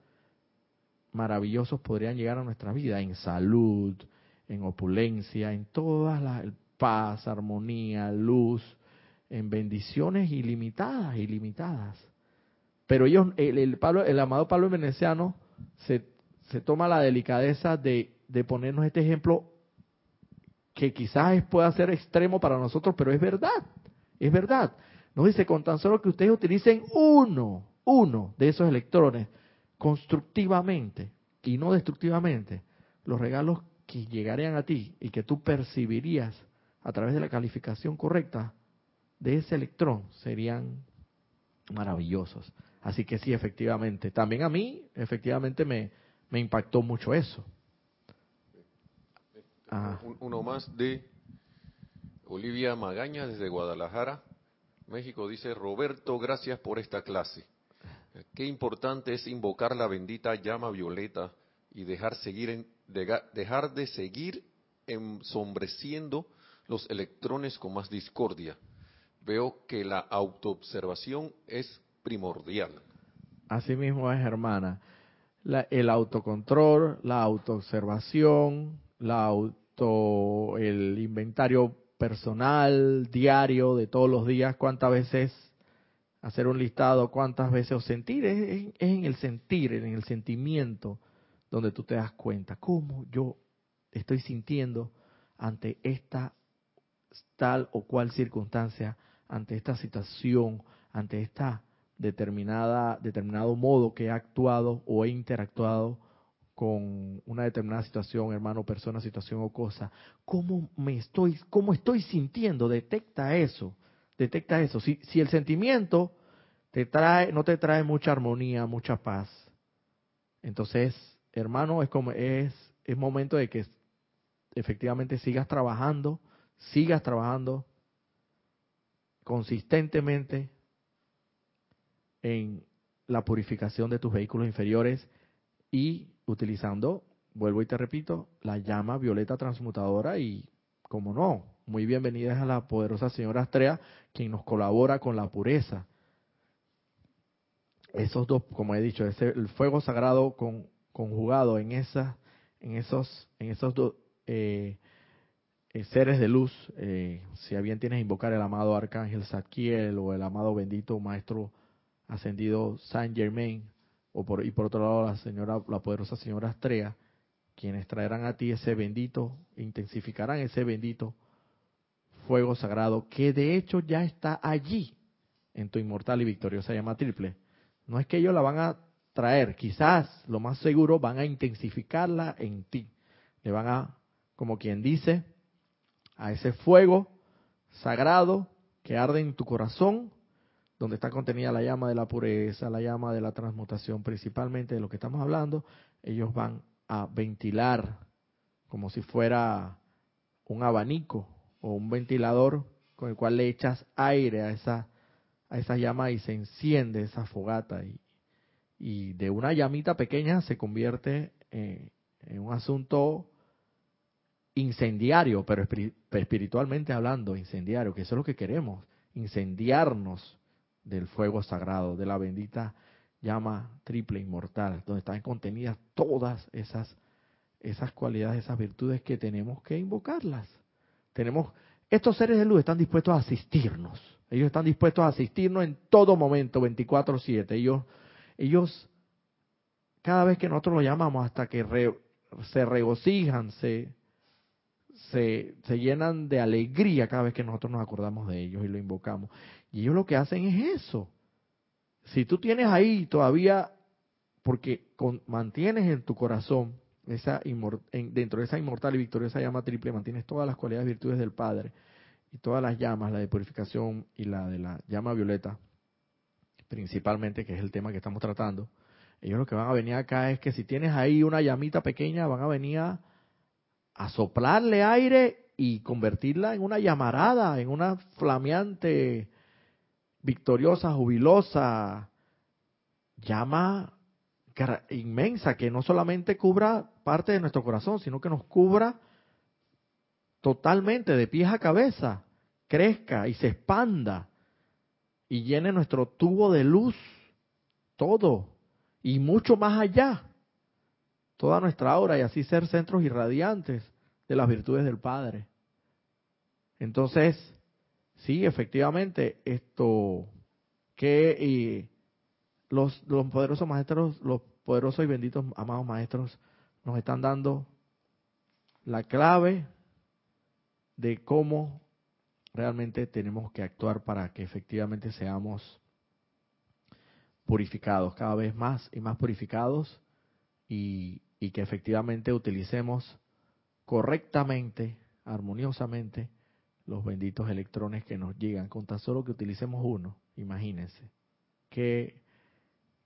maravillosos podrían llegar a nuestra vida? En salud, en opulencia, en todas las paz, armonía, luz, en bendiciones ilimitadas, ilimitadas. Pero ellos, el, el amado Pablo Veneciano se, se toma la delicadeza de, de ponernos este ejemplo que quizás pueda ser extremo para nosotros, pero es verdad, es verdad. Nos dice, con tan solo que ustedes utilicen uno, uno de esos electrones constructivamente y no destructivamente, los regalos que llegarían a ti y que tú percibirías a través de la calificación correcta de ese electrón serían maravillosos. Así que sí, efectivamente. También a mí, efectivamente, me, me impactó mucho eso. Uno más de Olivia Magaña desde Guadalajara, México. Dice, Roberto, gracias por esta clase. Qué importante es invocar la bendita llama violeta y dejar, seguir en, dejar de seguir ensombreciendo los electrones con más discordia. Veo que la autoobservación es primordial. Así mismo es, hermana. el autocontrol, la autoobservación, la auto, el inventario personal, diario, de todos los días, cuántas veces hacer un listado, cuántas veces o sentir, es, en el sentir, en el sentimiento, donde tú te das cuenta, cómo yo estoy sintiendo ante esta tal o cual circunstancia, ante esta situación, ante esta determinada, determinado modo que he actuado o he interactuado con una determinada situación, hermano, persona, situación o cosa, ¿cómo me estoy, cómo estoy sintiendo? Detecta eso, detecta eso. Si, si el sentimiento te trae, no te trae mucha armonía, mucha paz, entonces, hermano, es como es, es momento de que efectivamente sigas trabajando, sigas trabajando consistentemente en la purificación de tus vehículos inferiores y utilizando, vuelvo y te repito, la llama violeta transmutadora y, como no, muy bienvenidas a la poderosa señora Astrea, quien nos colabora con la pureza. Esos dos, como he dicho, ese, el fuego sagrado con, conjugado en, esa, en esos, en esos dos eh, eh, seres de luz, eh, si bien tienes invocar el amado arcángel Zadkiel o el amado bendito maestro ascendido Saint Germain, o por, y por otro lado la señora, la poderosa señora Astrea, quienes traerán a ti ese bendito, intensificarán ese bendito fuego sagrado, que de hecho ya está allí en tu inmortal y victoriosa llama triple. No es que ellos la van a traer, quizás lo más seguro van a intensificarla en ti. Le van a, como quien dice, a ese fuego sagrado que arde en tu corazón, donde está contenida la llama de la pureza, la llama de la transmutación, principalmente de lo que estamos hablando, ellos van a ventilar como si fuera un abanico o un ventilador con el cual le echas aire a esa, a esa llama y se enciende esa fogata y, y de una llamita pequeña se convierte en un asunto incendiario, pero espiritualmente hablando, incendiario, que eso es lo que queremos, incendiarnos del fuego sagrado, de la bendita llama triple inmortal, donde están contenidas todas esas esas cualidades, esas virtudes que tenemos que invocarlas. Tenemos estos seres de luz están dispuestos a asistirnos. Ellos están dispuestos a asistirnos en todo momento, 24/7. Ellos ellos cada vez que nosotros los llamamos hasta que se regocijan, se se, llenan de alegría cada vez que nosotros nos acordamos de ellos y lo invocamos. Y ellos lo que hacen es eso. Si tú tienes ahí todavía, porque mantienes en tu corazón esa dentro de esa inmortal y victoriosa llama triple, mantienes todas las cualidades y virtudes del Padre y todas las llamas, la de purificación y la de la llama violeta, principalmente, que es el tema que estamos tratando. Ellos lo que van a venir acá es que si tienes ahí una llamita pequeña, van a venir a a soplarle aire y convertirla en una llamarada, en una flameante, victoriosa, jubilosa llama inmensa que no solamente cubra parte de nuestro corazón, sino que nos cubra totalmente de pies a cabeza, crezca y se expanda y llene nuestro tubo de luz, todo y mucho más allá, toda nuestra aura y así ser centros irradiantes de las virtudes del Padre. Entonces, sí, efectivamente, esto que los, los poderosos maestros, los poderosos y benditos amados maestros nos están dando la clave de cómo realmente tenemos que actuar para que efectivamente seamos purificados, cada vez más y más purificados y, y que efectivamente utilicemos correctamente, armoniosamente, los benditos electrones que nos llegan, con tan solo que utilicemos uno, imagínense, que,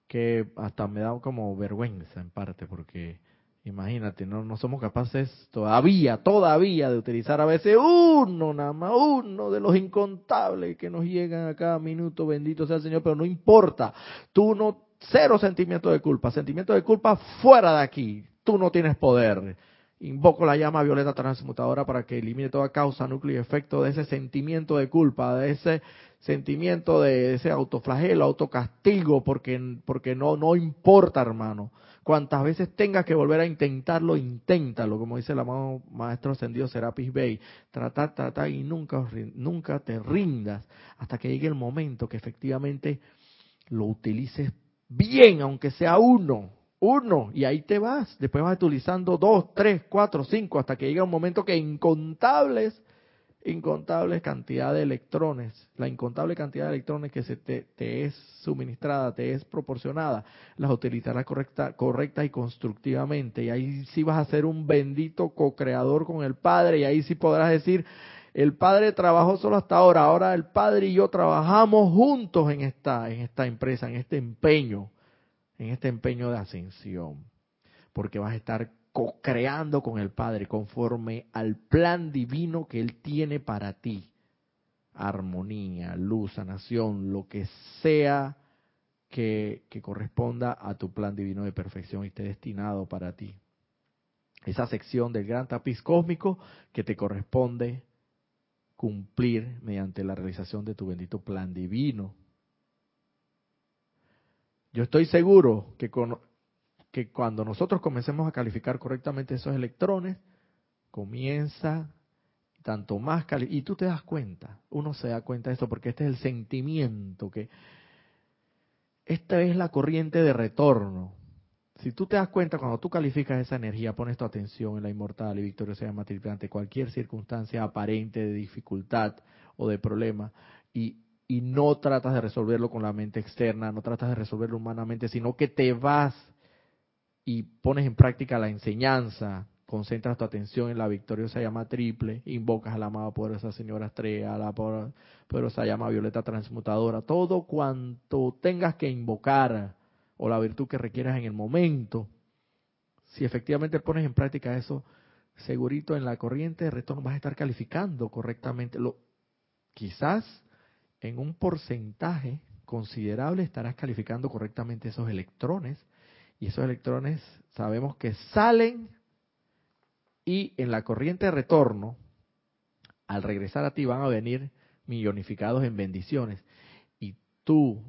que hasta me da como vergüenza en parte, porque imagínate, no, no somos capaces todavía, todavía de utilizar a veces uno, nada más uno de los incontables que nos llegan a cada minuto, bendito sea el Señor, pero no importa, tú no, cero sentimiento de culpa, sentimiento de culpa fuera de aquí, tú no tienes poder. Invoco la llama violeta transmutadora para que elimine toda causa, núcleo y efecto de ese sentimiento de culpa, de ese sentimiento de ese autoflagelo, autocastigo, porque, porque no, no importa, hermano. Cuantas veces tengas que volver a intentarlo, inténtalo, como dice el amado maestro ascendido Serapis Bey. Tratar, tratar y nunca, nunca te rindas hasta que llegue el momento que efectivamente lo utilices bien, aunque sea uno, uno, y ahí te vas. Después vas utilizando dos, tres, cuatro, cinco, hasta que llega un momento que incontables, incontables cantidad de electrones, la incontable cantidad de electrones que se te, es suministrada, te es proporcionada, las utilizarás correcta, correcta y constructivamente. Y ahí sí vas a ser un bendito co-creador con el Padre, y ahí sí podrás decir, el Padre trabajó solo hasta ahora, ahora el Padre y yo trabajamos juntos en esta, en esta empresa, en este empeño en este empeño de ascensión, porque vas a estar co-creando con el Padre conforme al plan divino que Él tiene para ti. Armonía, luz, sanación, lo que sea que, que corresponda a tu plan divino de perfección y esté destinado para ti. Esa sección del gran tapiz cósmico que te corresponde cumplir mediante la realización de tu bendito plan divino. Yo estoy seguro que, que cuando nosotros comencemos a calificar correctamente esos electrones, comienza tanto más cali y tú te das cuenta, uno se da cuenta de esto porque este es el sentimiento que esta es la corriente de retorno. Si tú te das cuenta cuando tú calificas esa energía, pones tu atención en la inmortal y victoriosa llama ante cualquier circunstancia aparente de dificultad o de problema y y no tratas de resolverlo con la mente externa, no tratas de resolverlo humanamente, sino que te vas y pones en práctica la enseñanza, concentras tu atención en la victoriosa llama triple, invocas a la amada poderosa señora estrella, a la poderosa llama violeta transmutadora, todo cuanto tengas que invocar o la virtud que requieras en el momento, si efectivamente pones en práctica eso, segurito en la corriente de retorno vas a estar calificando correctamente. Lo, quizás en un porcentaje considerable estarás calificando correctamente esos electrones y esos electrones sabemos que salen y en la corriente de retorno, al regresar a ti van a venir millonificados en bendiciones. Y tú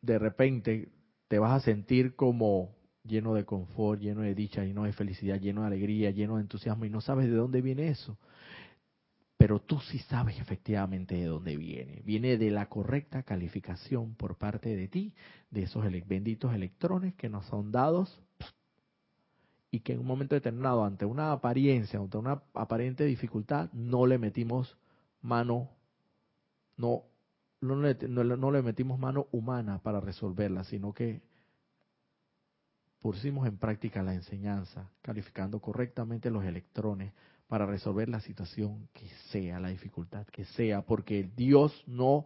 de repente te vas a sentir como lleno de confort, lleno de dicha, lleno de felicidad, lleno de alegría, lleno de entusiasmo y no sabes de dónde viene eso pero tú sí sabes efectivamente de dónde viene. Viene de la correcta calificación por parte de ti de esos benditos electrones que nos son dados y que en un momento determinado, ante una apariencia, ante una aparente dificultad, no le metimos mano, no, no, no le metimos mano humana para resolverla, sino que pusimos en práctica la enseñanza, calificando correctamente los electrones, para resolver la situación que sea, la dificultad que sea, porque Dios no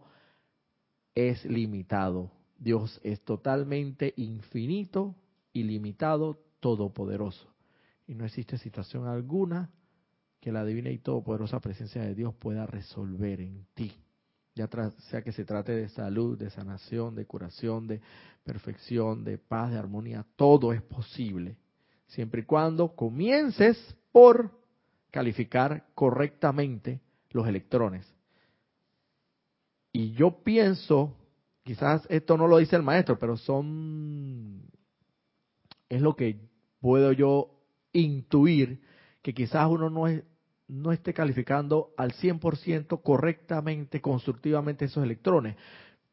es limitado. Dios es totalmente infinito, ilimitado, todopoderoso. Y no existe situación alguna que la divina y todopoderosa presencia de Dios pueda resolver en ti. Ya sea que se trate de salud, de sanación, de curación, de perfección, de paz, de armonía, todo es posible. Siempre y cuando comiences por calificar correctamente los electrones. Y yo pienso, quizás esto no lo dice el maestro, pero son, es lo que puedo yo intuir, que quizás uno no, es, no esté calificando al 100% correctamente, constructivamente esos electrones,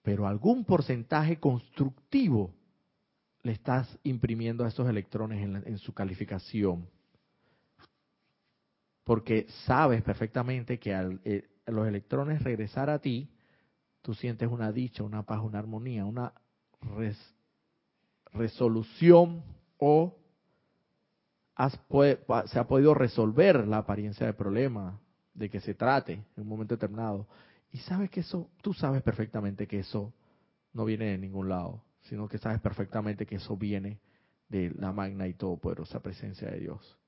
pero algún porcentaje constructivo le estás imprimiendo a esos electrones en, su calificación. Porque sabes perfectamente que al eh, los electrones regresar a ti, tú sientes una dicha, una paz, una armonía, una resolución o se ha podido resolver la apariencia del problema de que se trate en un momento determinado. Y sabes que eso, tú sabes perfectamente que eso no viene de ningún lado, sino que sabes perfectamente que eso viene de la magna y todopoderosa presencia de Dios,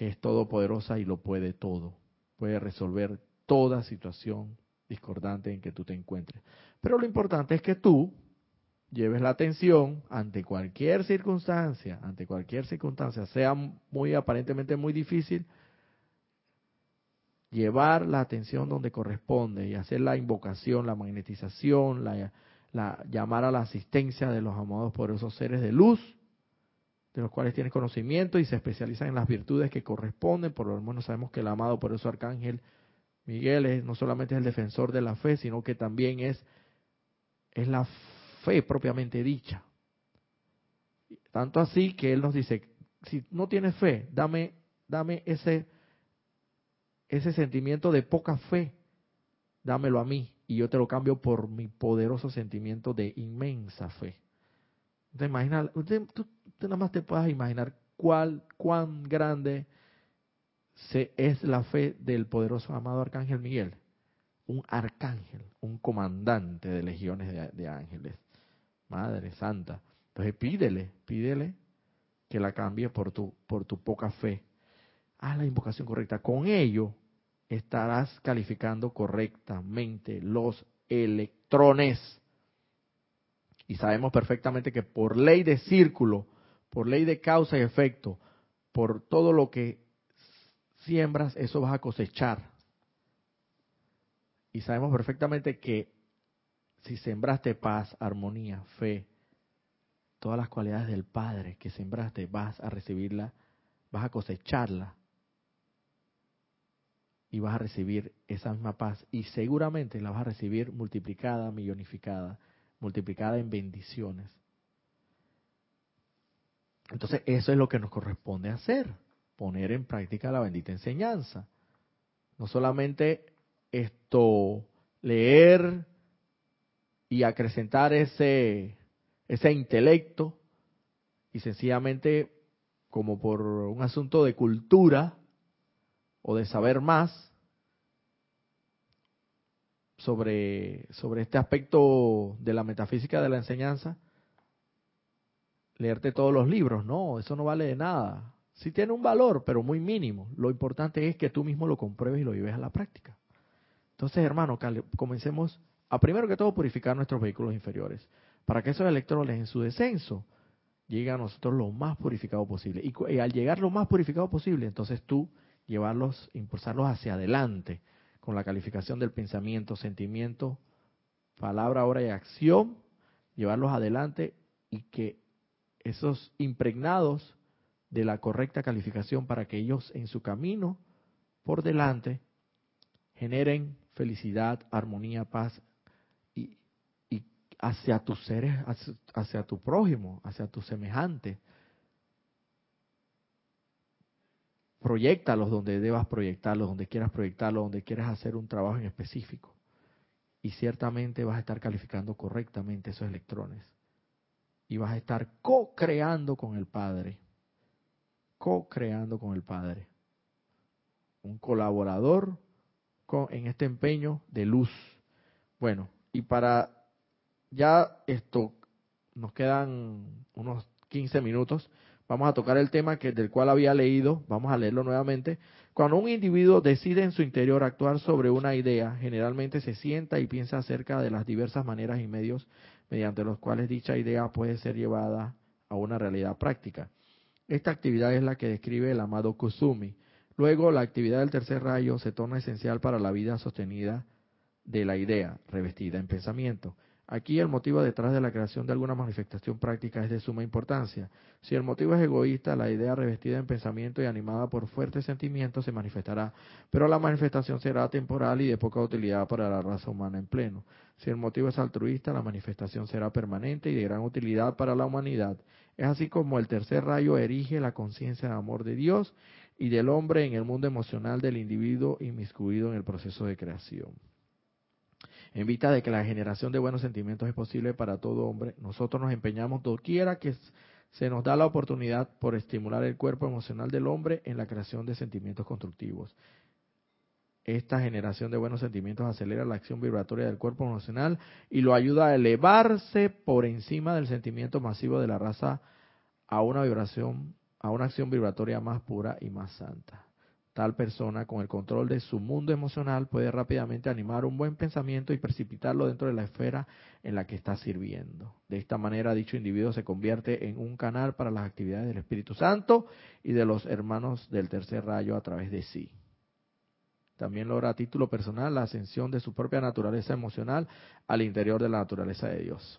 que es todopoderosa y lo puede todo, puede resolver toda situación discordante en que tú te encuentres. Pero lo importante es que tú lleves la atención ante cualquier circunstancia, ante cualquier circunstancia, sea muy aparentemente muy difícil, llevar la atención donde corresponde y hacer la invocación, la magnetización, la, la llamar a la asistencia de los amados por esos seres de luz, de los cuales tienes conocimiento y se especializan en las virtudes que corresponden, por lo menos sabemos que el amado por eso arcángel Miguel es, no solamente es el defensor de la fe, sino que también es, es la fe propiamente dicha. Tanto así que él nos dice, si no tienes fe, dame, dame ese, ese sentimiento de poca fe, dámelo a mí y yo te lo cambio por mi poderoso sentimiento de inmensa fe. ¿Te imaginas? Usted, tú, nada más te puedas imaginar cuál, cuán grande se, es la fe del poderoso amado Arcángel Miguel. Un arcángel, un comandante de legiones de ángeles. Madre Santa. Entonces pídele, pídele que la cambie por tu, por tu poca fe. Haz la invocación correcta. Con ello estarás calificando correctamente los electrones. Y sabemos perfectamente que por ley de círculo, por ley de causa y efecto, por todo lo que siembras, eso vas a cosechar. Y sabemos perfectamente que si sembraste paz, armonía, fe, todas las cualidades del Padre que sembraste, vas a recibirla, vas a cosecharla y vas a recibir esa misma paz y seguramente la vas a recibir multiplicada, millonificada, multiplicada en bendiciones. Entonces eso es lo que nos corresponde hacer, poner en práctica la bendita enseñanza. No solamente esto, leer y acrecentar ese, ese intelecto y sencillamente como por un asunto de cultura o de saber más sobre, sobre este aspecto de la metafísica de la enseñanza, leerte todos los libros, no, eso no vale de nada. Sí tiene un valor, pero muy mínimo. Lo importante es que tú mismo lo compruebes y lo lleves a la práctica. Entonces, hermano, comencemos a primero que todo purificar nuestros vehículos inferiores, para que esos electrones en su descenso lleguen a nosotros lo más purificado posible. Y, al llegar lo más purificado posible, entonces tú llevarlos, impulsarlos hacia adelante con la calificación del pensamiento, sentimiento, palabra, obra y acción, llevarlos adelante y que esos impregnados de la correcta calificación para que ellos en su camino por delante generen felicidad, armonía, paz hacia tus seres, hacia, tu prójimo, hacia tu semejante. Proyectalos donde debas proyectarlos, donde quieras proyectarlos, donde quieras hacer un trabajo en específico. Y ciertamente vas a estar calificando correctamente esos electrones. Y vas a estar co-creando con el Padre. Co-creando con el Padre. Un colaborador con, en este empeño de luz. Bueno, y para ya esto, nos quedan unos 15 minutos. Vamos a tocar el tema que del cual había leído, vamos a leerlo nuevamente. Cuando un individuo decide en su interior actuar sobre una idea, generalmente se sienta y piensa acerca de las diversas maneras y medios mediante los cuales dicha idea puede ser llevada a una realidad práctica. Esta actividad es la que describe el amado Kusumi. Luego, la actividad del tercer rayo se torna esencial para la vida sostenida de la idea, revestida en pensamiento. Aquí el motivo detrás de la creación de alguna manifestación práctica es de suma importancia. Si el motivo es egoísta, la idea revestida en pensamiento y animada por fuertes sentimientos se manifestará, pero la manifestación será temporal y de poca utilidad para la raza humana en pleno. Si el motivo es altruista, la manifestación será permanente y de gran utilidad para la humanidad. Es así como el tercer rayo erige la conciencia de amor de Dios y del hombre en el mundo emocional del individuo inmiscuido en el proceso de creación. En vista de que la generación de buenos sentimientos es posible para todo hombre, nosotros nos empeñamos doquiera que se nos da la oportunidad por estimular el cuerpo emocional del hombre en la creación de sentimientos constructivos. Esta generación de buenos sentimientos acelera la acción vibratoria del cuerpo emocional y lo ayuda a elevarse por encima del sentimiento masivo de la raza a una vibración, a una acción vibratoria más pura y más santa. Tal persona, con el control de su mundo emocional, puede rápidamente animar un buen pensamiento y precipitarlo dentro de la esfera en la que está sirviendo. De esta manera, dicho individuo se convierte en un canal para las actividades del Espíritu Santo y de los hermanos del tercer rayo a través de sí. También logra a título personal la ascensión de su propia naturaleza emocional al interior de la naturaleza de Dios.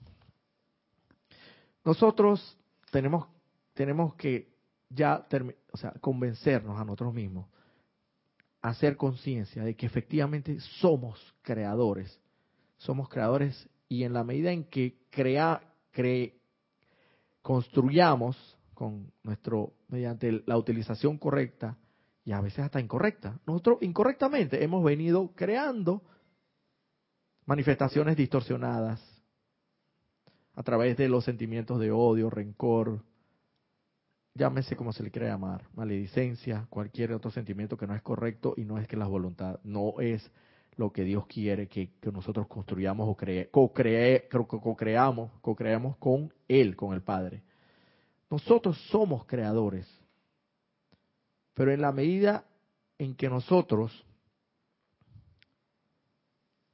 Nosotros tenemos, tenemos que ya o sea, convencernos a nosotros mismos hacer conciencia de que efectivamente somos creadores. Somos creadores y en la medida en que crea, construyamos con nuestro mediante la utilización correcta y a veces hasta incorrecta. Nosotros incorrectamente hemos venido creando manifestaciones distorsionadas a través de los sentimientos de odio, rencor, llámese como se le quiera llamar, maledicencia, cualquier otro sentimiento que no es correcto y no es que la voluntad, no es lo que Dios quiere que, nosotros construyamos o co-creamos, co-creamos con Él, con el Padre. Nosotros somos creadores, pero en la medida en que nosotros,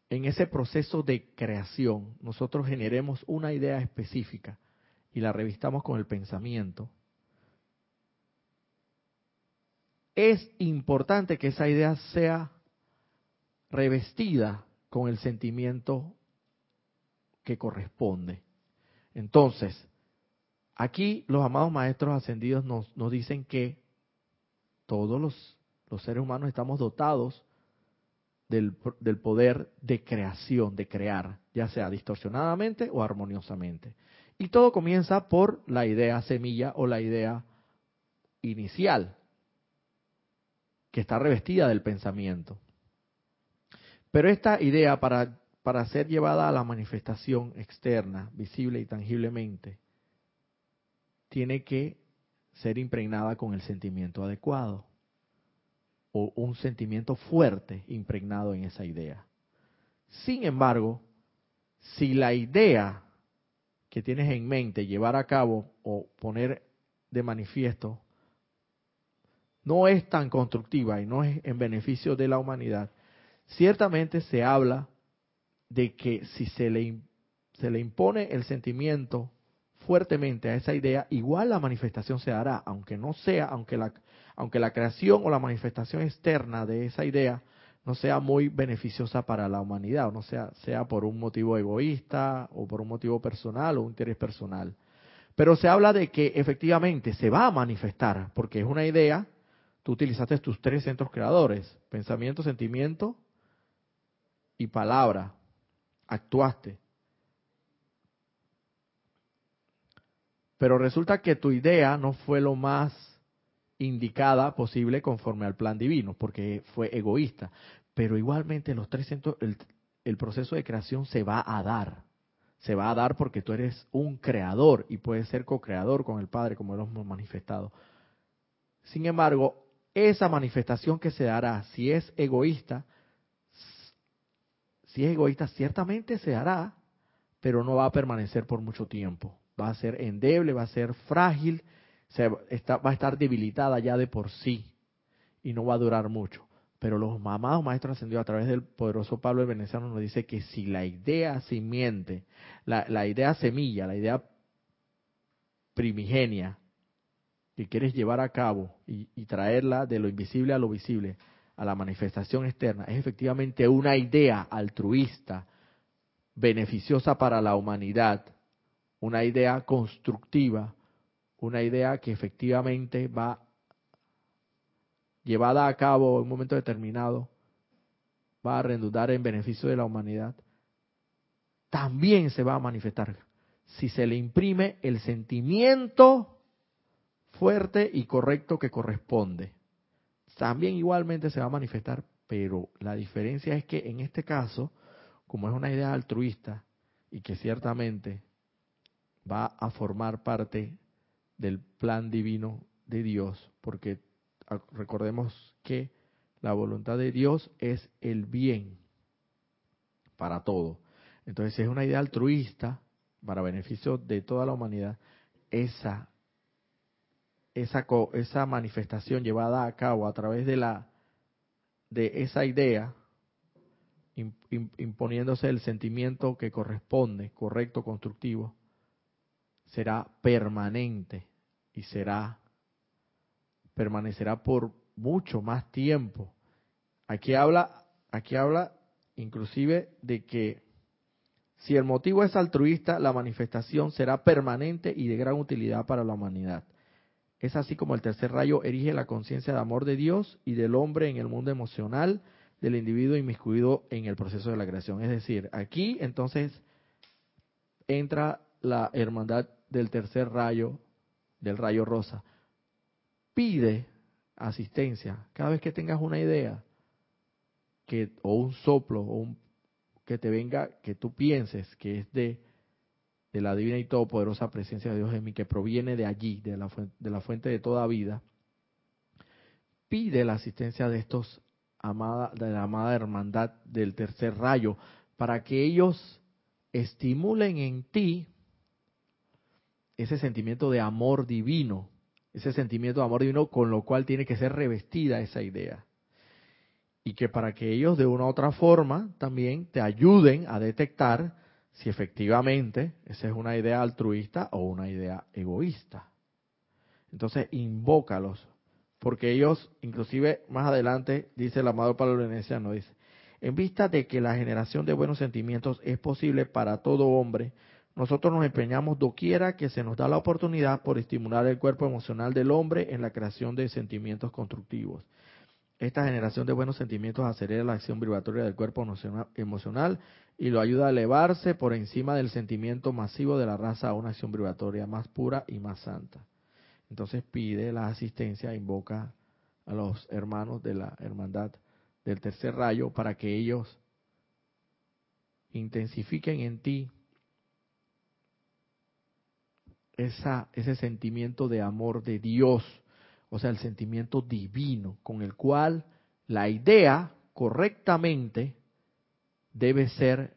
en ese proceso de creación, nosotros generemos una idea específica y la revistamos con el pensamiento, es importante que esa idea sea revestida con el sentimiento que corresponde. Entonces, aquí los amados maestros ascendidos nos, dicen que todos los, seres humanos estamos dotados del, del, poder de creación, de crear, ya sea distorsionadamente o armoniosamente. Y todo comienza por la idea semilla o la idea inicial, que está revestida del pensamiento. Pero esta idea para, para ser llevada a la manifestación externa, visible y tangiblemente, tiene que ser impregnada con el sentimiento adecuado o un sentimiento fuerte impregnado en esa idea. Sin embargo, si la idea que tienes en mente llevar a cabo o poner de manifiesto no es tan constructiva y no es en beneficio de la humanidad, ciertamente se habla de que si se le, se le impone el sentimiento fuertemente a esa idea, igual la manifestación se hará, aunque no sea, aunque la, aunque la creación o la manifestación externa de esa idea no sea muy beneficiosa para la humanidad, o no sea, sea por un motivo egoísta o por un motivo personal o un interés personal. Pero se habla de que efectivamente se va a manifestar, porque es una idea Tú utilizaste tus tres centros creadores, pensamiento, sentimiento y palabra. Actuaste. Pero resulta que tu idea no fue lo más indicada posible conforme al plan divino, porque fue egoísta. Pero igualmente los tres centros, el, el proceso de creación se va a dar. Se va a dar porque tú eres un creador y puedes ser co-creador con el Padre, como lo hemos manifestado. Sin embargo, esa manifestación que se dará, si es egoísta, si es egoísta, ciertamente se hará, pero no va a permanecer por mucho tiempo. Va a ser endeble, va a ser frágil, se va a estar debilitada ya de por sí y no va a durar mucho. Pero los amados maestros ascendidos a través del poderoso Pablo el Veneciano nos dice que si la idea simiente, la, la idea semilla, la idea primigenia, que quieres llevar a cabo y, traerla de lo invisible a lo visible, a la manifestación externa, es efectivamente una idea altruista, beneficiosa para la humanidad, una idea constructiva, una idea que efectivamente va llevada a cabo en un momento determinado, va a redundar en beneficio de la humanidad, también se va a manifestar si se le imprime el sentimiento fuerte y correcto que corresponde. También igualmente se va a manifestar, pero la diferencia es que en este caso, como es una idea altruista y que ciertamente va a formar parte del plan divino de Dios, porque recordemos que la voluntad de Dios es el bien para todo. Entonces, es una idea altruista, para beneficio de toda la humanidad, esa, esa, esa manifestación llevada a cabo a través de, la, de esa idea, imponiéndose el sentimiento que corresponde, correcto, constructivo, será permanente y será permanecerá por mucho más tiempo. Aquí habla, aquí habla inclusive de que si el motivo es altruista, la manifestación será permanente y de gran utilidad para la humanidad. Es así como el tercer rayo erige la conciencia de amor de Dios y del hombre en el mundo emocional del individuo inmiscuido en el proceso de la creación. Es decir, aquí entonces entra la hermandad del tercer rayo, del rayo rosa. Pide asistencia cada vez que tengas una idea que, o un soplo o un que te venga, que tú pienses que es de, de la divina y todopoderosa presencia de Dios en mí, que proviene de allí, de la, fuente, de la fuente de toda vida, pide la asistencia de estos amada, de la amada hermandad del tercer rayo, para que ellos estimulen en ti ese sentimiento de amor divino, ese sentimiento de amor divino con lo cual tiene que ser revestida esa idea. Y que para que ellos de una u otra forma también te ayuden a detectar si efectivamente esa es una idea altruista o una idea egoísta. Entonces, invócalos, porque ellos, inclusive más adelante, dice el amado Pablo Veneciano, dice, en vista de que la generación de buenos sentimientos es posible para todo hombre, nosotros nos empeñamos doquiera que se nos da la oportunidad por estimular el cuerpo emocional del hombre en la creación de sentimientos constructivos. Esta generación de buenos sentimientos acelera la acción vibratoria del cuerpo emocional y lo ayuda a elevarse por encima del sentimiento masivo de la raza a una acción vibratoria más pura y más santa. Entonces pide la asistencia, invoca a los hermanos de la hermandad del tercer rayo para que ellos intensifiquen en ti esa, ese sentimiento de amor de Dios o sea, el sentimiento divino con el cual la idea correctamente debe ser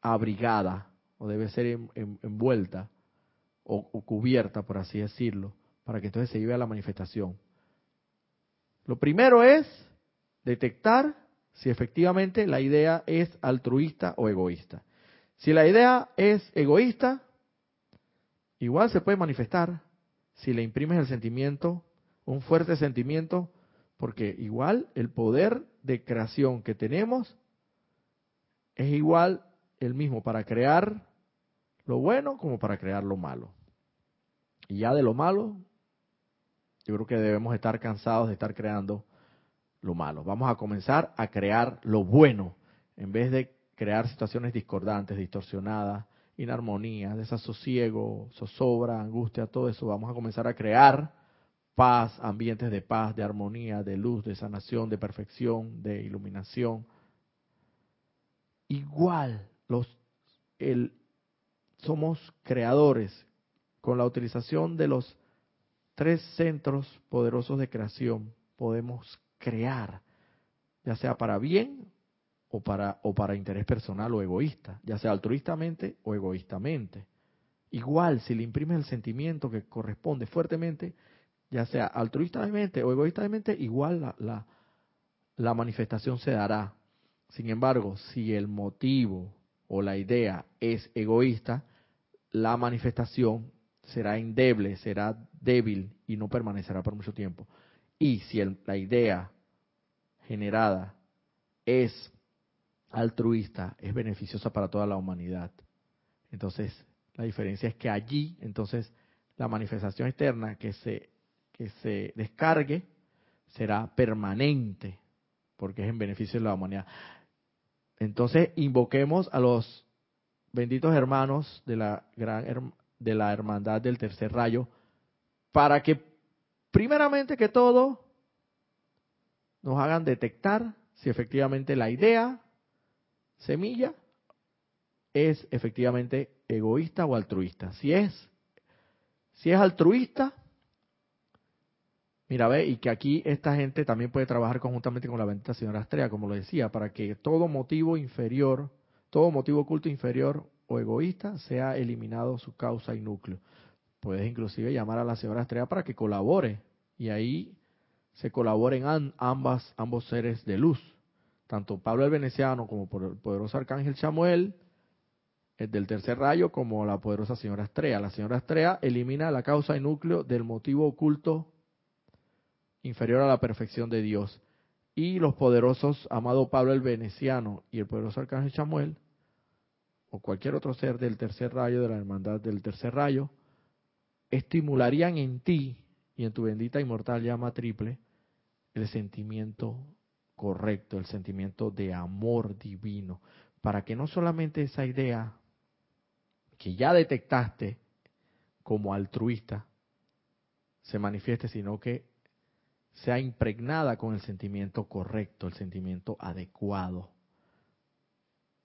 abrigada o debe ser envuelta o, cubierta, por así decirlo, para que entonces se lleve a la manifestación. Lo primero es detectar si efectivamente la idea es altruista o egoísta. Si la idea es egoísta, igual se puede manifestar, si le imprimes el sentimiento, un fuerte sentimiento, porque igual el poder de creación que tenemos es igual el mismo para crear lo bueno como para crear lo malo. Y ya de lo malo, yo creo que debemos estar cansados de estar creando lo malo. Vamos a comenzar a crear lo bueno en vez de crear situaciones discordantes, distorsionadas, inarmonía, desasosiego, zozobra, angustia, todo eso, vamos a comenzar a crear paz, ambientes de paz, de armonía, de luz, de sanación, de perfección, de iluminación. Igual los el, somos creadores con la utilización de los tres centros poderosos de creación podemos crear, ya sea para bien o para, o para interés personal o egoísta, ya sea altruistamente o egoístamente. Igual, si le imprimes el sentimiento que corresponde fuertemente, ya sea altruistamente o egoístamente, igual la, la, la manifestación se dará. Sin embargo, si el motivo o la idea es egoísta, la manifestación será endeble, será débil y no permanecerá por mucho tiempo. Y si la idea generada es altruista, es beneficiosa para toda la humanidad. Entonces, la diferencia es que allí, entonces, la manifestación externa que se, que se descargue será permanente, porque es en beneficio de la humanidad. Entonces, invoquemos a los benditos hermanos de la gran de la hermandad del tercer rayo para que primeramente que todo nos hagan detectar si efectivamente la idea semilla es efectivamente egoísta o altruista. Si es si es altruista, mira, ve, y que aquí esta gente también puede trabajar conjuntamente con la bendita señora Astrea, como lo decía, para que todo motivo inferior, todo motivo oculto inferior o egoísta sea eliminado su causa y núcleo. Puedes inclusive llamar a la señora Estrella para que colabore y ahí se colaboren ambas, ambos seres de luz, tanto Pablo el Veneciano como por el poderoso arcángel Chamuel, el del tercer rayo, como la poderosa señora Estrella. La señora Estrella elimina la causa y núcleo del motivo oculto inferior a la perfección de Dios. Y los poderosos, amado Pablo el Veneciano y el poderoso arcángel Chamuel, o cualquier otro ser del tercer rayo, de la hermandad del tercer rayo, estimularían en ti y en tu bendita inmortal llama triple el sentimiento correcto, el sentimiento de amor divino, para que no solamente esa idea que ya detectaste como altruista se manifieste, sino que sea impregnada con el sentimiento correcto, el sentimiento adecuado.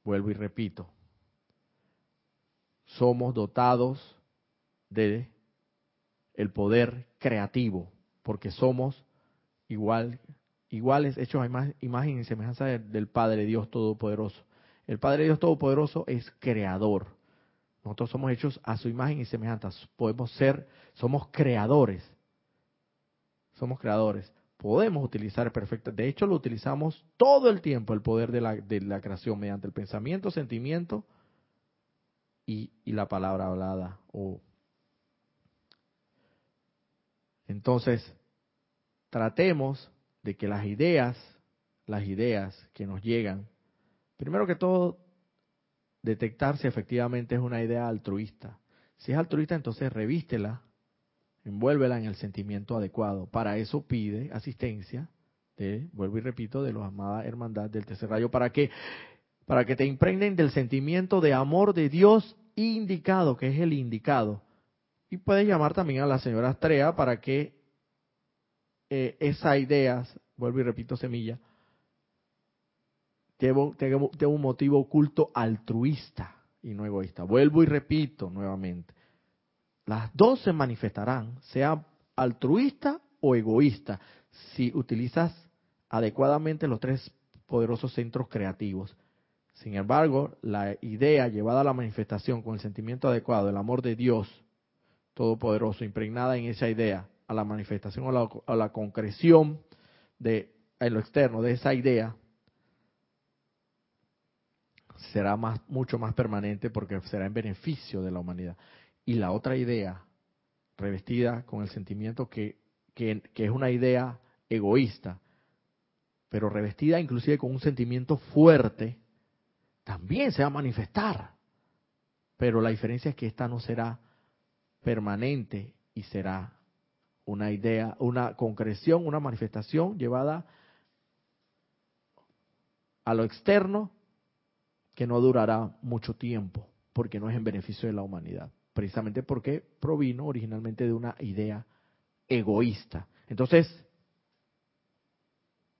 Vuelvo y repito, somos dotados de el poder creativo, porque somos igual, iguales, hechos a imagen y semejanza del Padre Dios Todopoderoso. El Padre Dios Todopoderoso es creador. Nosotros somos hechos a su imagen y semejanza. Podemos ser, somos creadores. Somos creadores. Podemos utilizar perfecto. De hecho, lo utilizamos todo el tiempo, el poder de la, de la creación, mediante el pensamiento, sentimiento y, la palabra hablada. Entonces, tratemos de que las ideas, las ideas que nos llegan, primero que todo, detectar si efectivamente es una idea altruista. Si es altruista, entonces revístela, envuélvela en el sentimiento adecuado. Para eso pide asistencia de, vuelvo y repito, de los amada hermandad del tercer rayo, para que, para que te impregnen del sentimiento de amor de Dios indicado, que es el indicado. Y puedes llamar también a la señora Astrea para que eh, esa idea, vuelvo y repito, semilla, tenga un motivo oculto altruista y no egoísta. Vuelvo y repito nuevamente. Las dos se manifestarán, sea altruista o egoísta, si utilizas adecuadamente los tres poderosos centros creativos. Sin embargo, la idea llevada a la manifestación con el sentimiento adecuado, el amor de Dios Todopoderoso, impregnada en esa idea, a la manifestación o a la, concreción de, en lo externo de esa idea, será más, mucho más permanente porque será en beneficio de la humanidad. Y la otra idea, revestida con el sentimiento que, que, que es una idea egoísta, pero revestida inclusive con un sentimiento fuerte, también se va a manifestar. Pero la diferencia es que esta no será permanente y será una idea, una concreción, una manifestación llevada a lo externo que no durará mucho tiempo, porque no es en beneficio de la humanidad, precisamente porque provino originalmente de una idea egoísta. Entonces,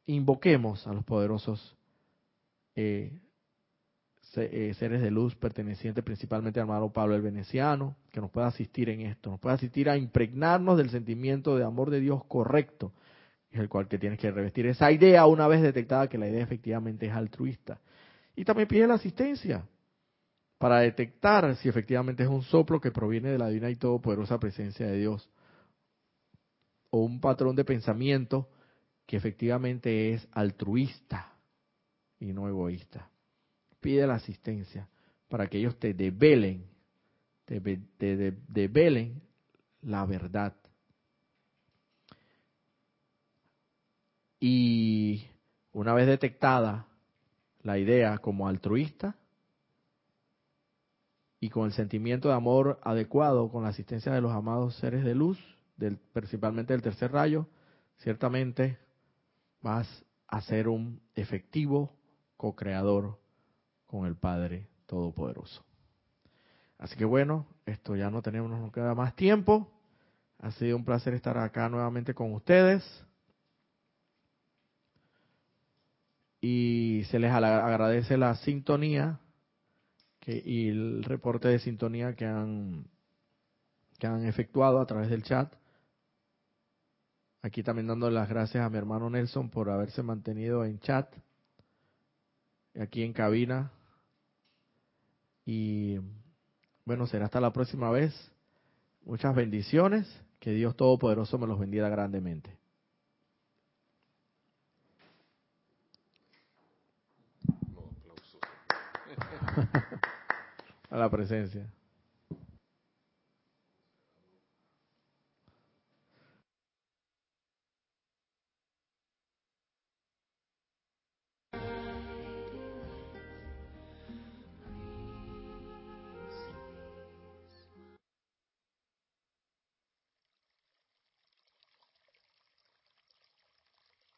invoquemos a los poderosos eh, seres de luz pertenecientes principalmente al amado Pablo el Veneciano, que nos pueda asistir en esto, nos pueda asistir a impregnarnos del sentimiento de amor de Dios correcto, es el cual que tienes que revestir esa idea una vez detectada que la idea efectivamente es altruista. Y también pide la asistencia para detectar si efectivamente es un soplo que proviene de la divina y todopoderosa presencia de Dios, o un patrón de pensamiento que efectivamente es altruista y no egoísta pide la asistencia para que ellos te develen, te, develen la verdad. Y una vez detectada la idea como altruista y con el sentimiento de amor adecuado, con la asistencia de los amados seres de luz, del, principalmente del tercer rayo, ciertamente vas a ser un efectivo co-creador con el Padre Todopoderoso. Así que bueno, esto ya no tenemos, no queda más tiempo. Ha sido un placer estar acá nuevamente con ustedes. Y se les agradece la sintonía que, y el reporte de sintonía que han, que han efectuado a través del chat. Aquí también dando las gracias a mi hermano Nelson por haberse mantenido en chat, aquí en cabina. Y bueno, será hasta la próxima vez. Muchas bendiciones. Que Dios Todopoderoso me los bendiga grandemente. A la presencia.